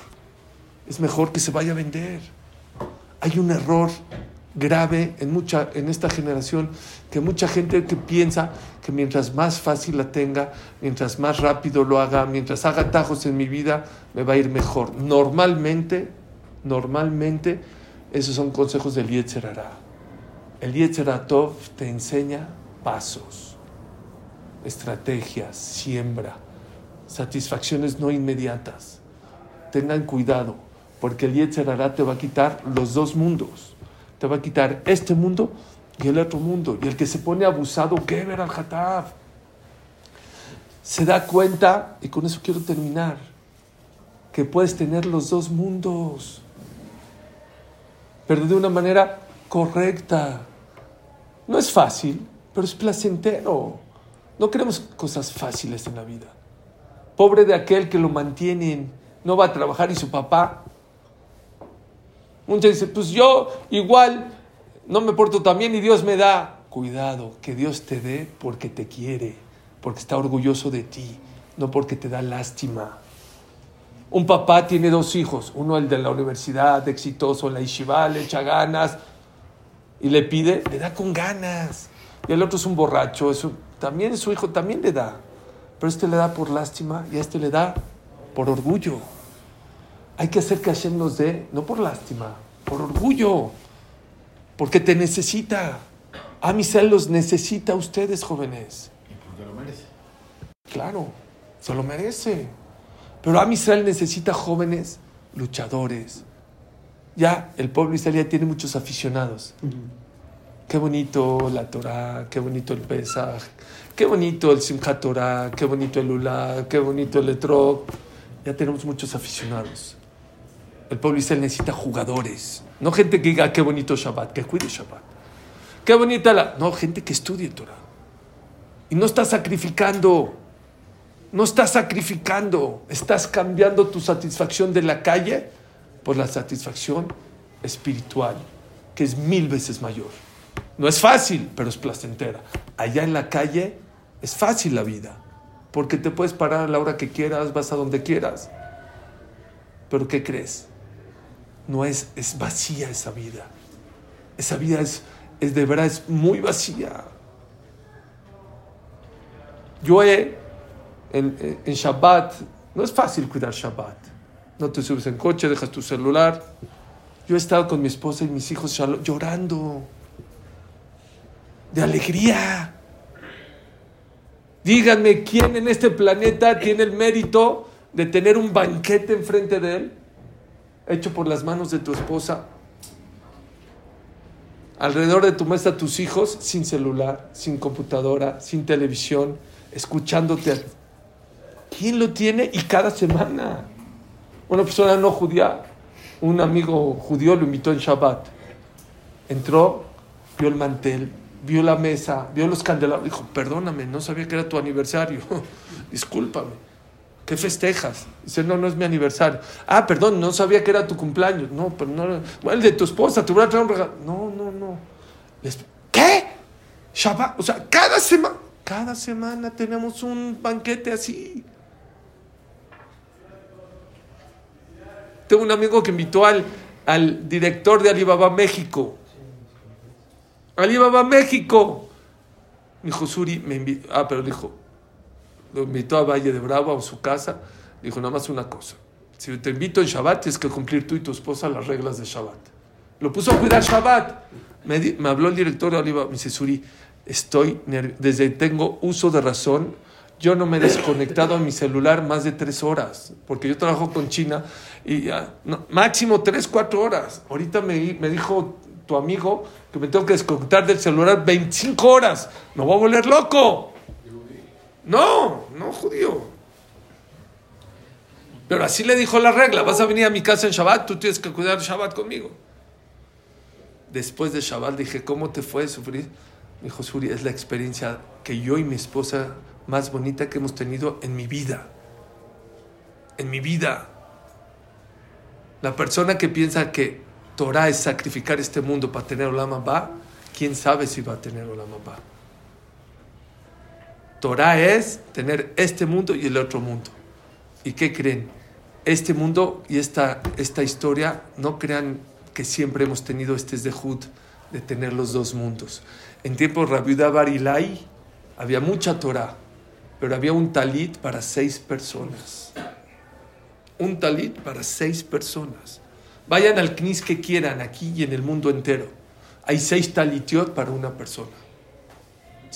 Es mejor que se vaya a vender. Hay un error grave en, mucha, en esta generación que mucha gente que piensa que mientras más fácil la tenga, mientras más rápido lo haga, mientras haga tajos en mi vida, me va a ir mejor. Normalmente, normalmente, esos son consejos del Yetzer Hara. El Yetzer Tov te enseña pasos, estrategias, siembra, satisfacciones no inmediatas. Tengan cuidado, porque el Yetzer Hara te va a quitar los dos mundos te va a quitar este mundo y el otro mundo. Y el que se pone abusado, ¿qué ver al Hatab? Se da cuenta, y con eso quiero terminar, que puedes tener los dos mundos, pero de una manera correcta. No es fácil, pero es placentero. No queremos cosas fáciles en la vida. Pobre de aquel que lo mantienen, no va a trabajar y su papá Muchos dicen, pues yo igual no me porto tan bien y Dios me da. Cuidado, que Dios te dé porque te quiere, porque está orgulloso de ti, no porque te da lástima. Un papá tiene dos hijos, uno el de la universidad, exitoso, la yeshiva, le echa ganas y le pide, le da con ganas. Y el otro es un borracho, también su hijo, también le da. Pero este le da por lástima y a este le da por orgullo. Hay que hacer que Hashem nos dé, no por lástima, por orgullo, porque te necesita. Amisel los necesita a ustedes, jóvenes. Y porque lo merece. Claro, se lo merece. Pero Israel necesita jóvenes luchadores. Ya el pueblo israelí tiene muchos aficionados. Qué bonito la Torah, qué bonito el Pesach, qué bonito el Simchat Torah, qué bonito el Ulá, qué bonito el Etrog. Ya tenemos muchos aficionados. El pueblo israelí necesita jugadores, no gente que diga qué bonito Shabbat, que cuide Shabbat. Qué bonita la. No, gente que estudie Torah. Y no estás sacrificando. No estás sacrificando. Estás cambiando tu satisfacción de la calle por la satisfacción espiritual, que es mil veces mayor. No es fácil, pero es placentera. Allá en la calle es fácil la vida, porque te puedes parar a la hora que quieras, vas a donde quieras. Pero ¿qué crees? No es, es vacía esa vida. Esa vida es, es de verdad, es muy vacía. Yo he, en, en Shabbat, no es fácil cuidar Shabbat. No te subes en coche, dejas tu celular. Yo he estado con mi esposa y mis hijos llorando de alegría. Díganme quién en este planeta tiene el mérito de tener un banquete enfrente de él, hecho por las manos de tu esposa, alrededor de tu mesa tus hijos, sin celular, sin computadora, sin televisión, escuchándote. ¿Quién lo tiene? Y cada semana. Una persona no judía, un amigo judío lo invitó en Shabbat. Entró, vio el mantel, vio la mesa, vio los candelabros. Dijo, perdóname, no sabía que era tu aniversario. Discúlpame. ¿Qué festejas? Dice, no, no es mi aniversario. Ah, perdón, no sabía que era tu cumpleaños. No, pero no. Bueno, el de tu esposa, te voy a traer un regalo. No, no, no. ¿Qué? Shabbat. O sea, cada semana, cada semana tenemos un banquete así. Tengo un amigo que invitó al, al director de Alibaba México. Alibaba México. Dijo, Suri, me invitó. Ah, pero dijo, lo invitó a Valle de Bravo, a su casa. Dijo, nada más una cosa. Si te invito en Shabbat, tienes que cumplir tú y tu esposa las reglas de Shabbat. Lo puso a cuidar Shabbat. Me, habló el director de Alibaba. Me dice, Suri, estoy, desde tengo uso de razón, yo no me he desconectado a mi celular más de tres horas, porque yo trabajo con China y ya, máximo tres, cuatro horas. Ahorita me, me dijo tu amigo que me tengo que desconectar del celular 25 horas. Me voy a volver loco. No, no judío. Pero así le dijo la regla, vas a venir a mi casa en Shabbat, tú tienes que cuidar Shabbat conmigo. Después de Shabbat dije, ¿cómo te fue sufrir? Me dijo, Suri, es la experiencia que yo y mi esposa más bonita que hemos tenido en mi vida. En mi vida. La persona que piensa que Torah es sacrificar este mundo para tener Olam Abba, quién sabe si va a tener Olam Abba. Torah es tener este mundo y el otro mundo. ¿Y qué creen? Este mundo y esta, esta historia, no crean que siempre hemos tenido este Zehut de tener los dos mundos. En tiempo de Rabbi Barilai había mucha Torah, pero había un talit para seis personas. Un talit para seis personas. Vayan al knis que quieran, aquí y en el mundo entero. Hay seis talitiot para una persona.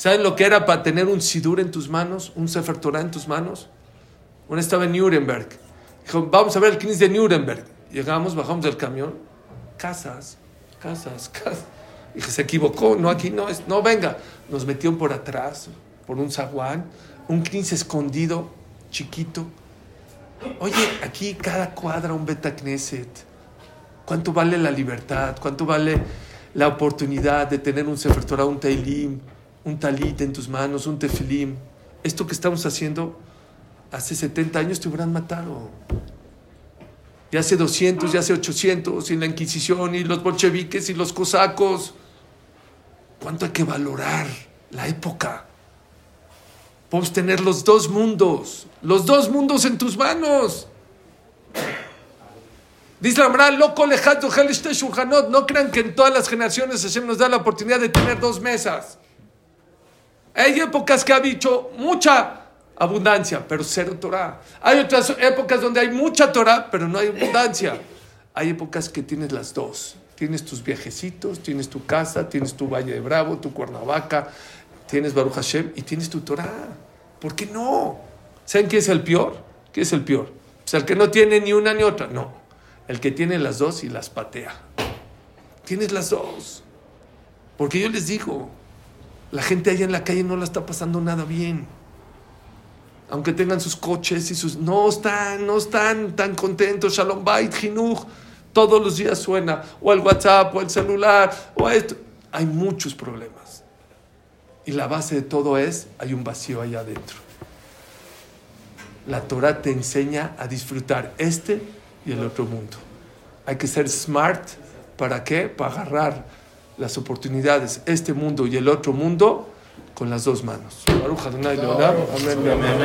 ¿Saben lo que era para tener un sidur en tus manos, un sefer Torah en tus manos? Uno estaba en Nuremberg. Dijo, vamos a ver el knis de Nuremberg. Llegamos, bajamos del camión. Casas, casas, casas. Dije, se equivocó, no, aquí no es, no, venga. Nos metieron por atrás, por un zaguán, un knis escondido, chiquito. Oye, aquí cada cuadra un beta. ¿Cuánto vale la libertad? ¿Cuánto vale la oportunidad de tener un Sefer Torah, un Teilim, un Talit en tus manos, un Tefilim? Esto que estamos haciendo, hace 70 años te hubieran matado. Ya hace 200, ya hace 800, y la Inquisición, y los bolcheviques, y los cosacos. ¿Cuánto hay que valorar la época? Podemos tener los dos mundos, los dos mundos en tus manos. Dice loco lejat ojel shulchanot. No crean que en todas las generaciones Hashem nos da la oportunidad de tener dos mesas. Hay épocas que ha dicho mucha abundancia, pero cero Torah. Hay otras épocas donde hay mucha Torah, pero no hay abundancia. Hay épocas que tienes las dos. Tienes tus viajecitos, tienes tu casa, tienes tu Valle de Bravo, tu Cuernavaca, tienes Baruch Hashem y tienes tu Torah. ¿Por qué no? ¿Saben quién es el peor? ¿Quién es el peor? Sea, el que no tiene ni una ni otra. No. El que tiene las dos y las patea. Tienes las dos. Porque yo les digo, la gente allá en la calle no la está pasando nada bien. Aunque tengan sus coches y sus... No están, no están tan contentos. Shalom Bait, Jinuj. Todos los días suena. O el WhatsApp, o el celular, o esto. Hay muchos problemas. Y la base de todo es, hay un vacío allá adentro. La Torah te enseña a disfrutar este y el otro mundo. Hay que ser smart. ¿Para qué? Para agarrar las oportunidades, este mundo y el otro mundo, con las dos manos. Baruch Adonai Leolam. Amén. Amén.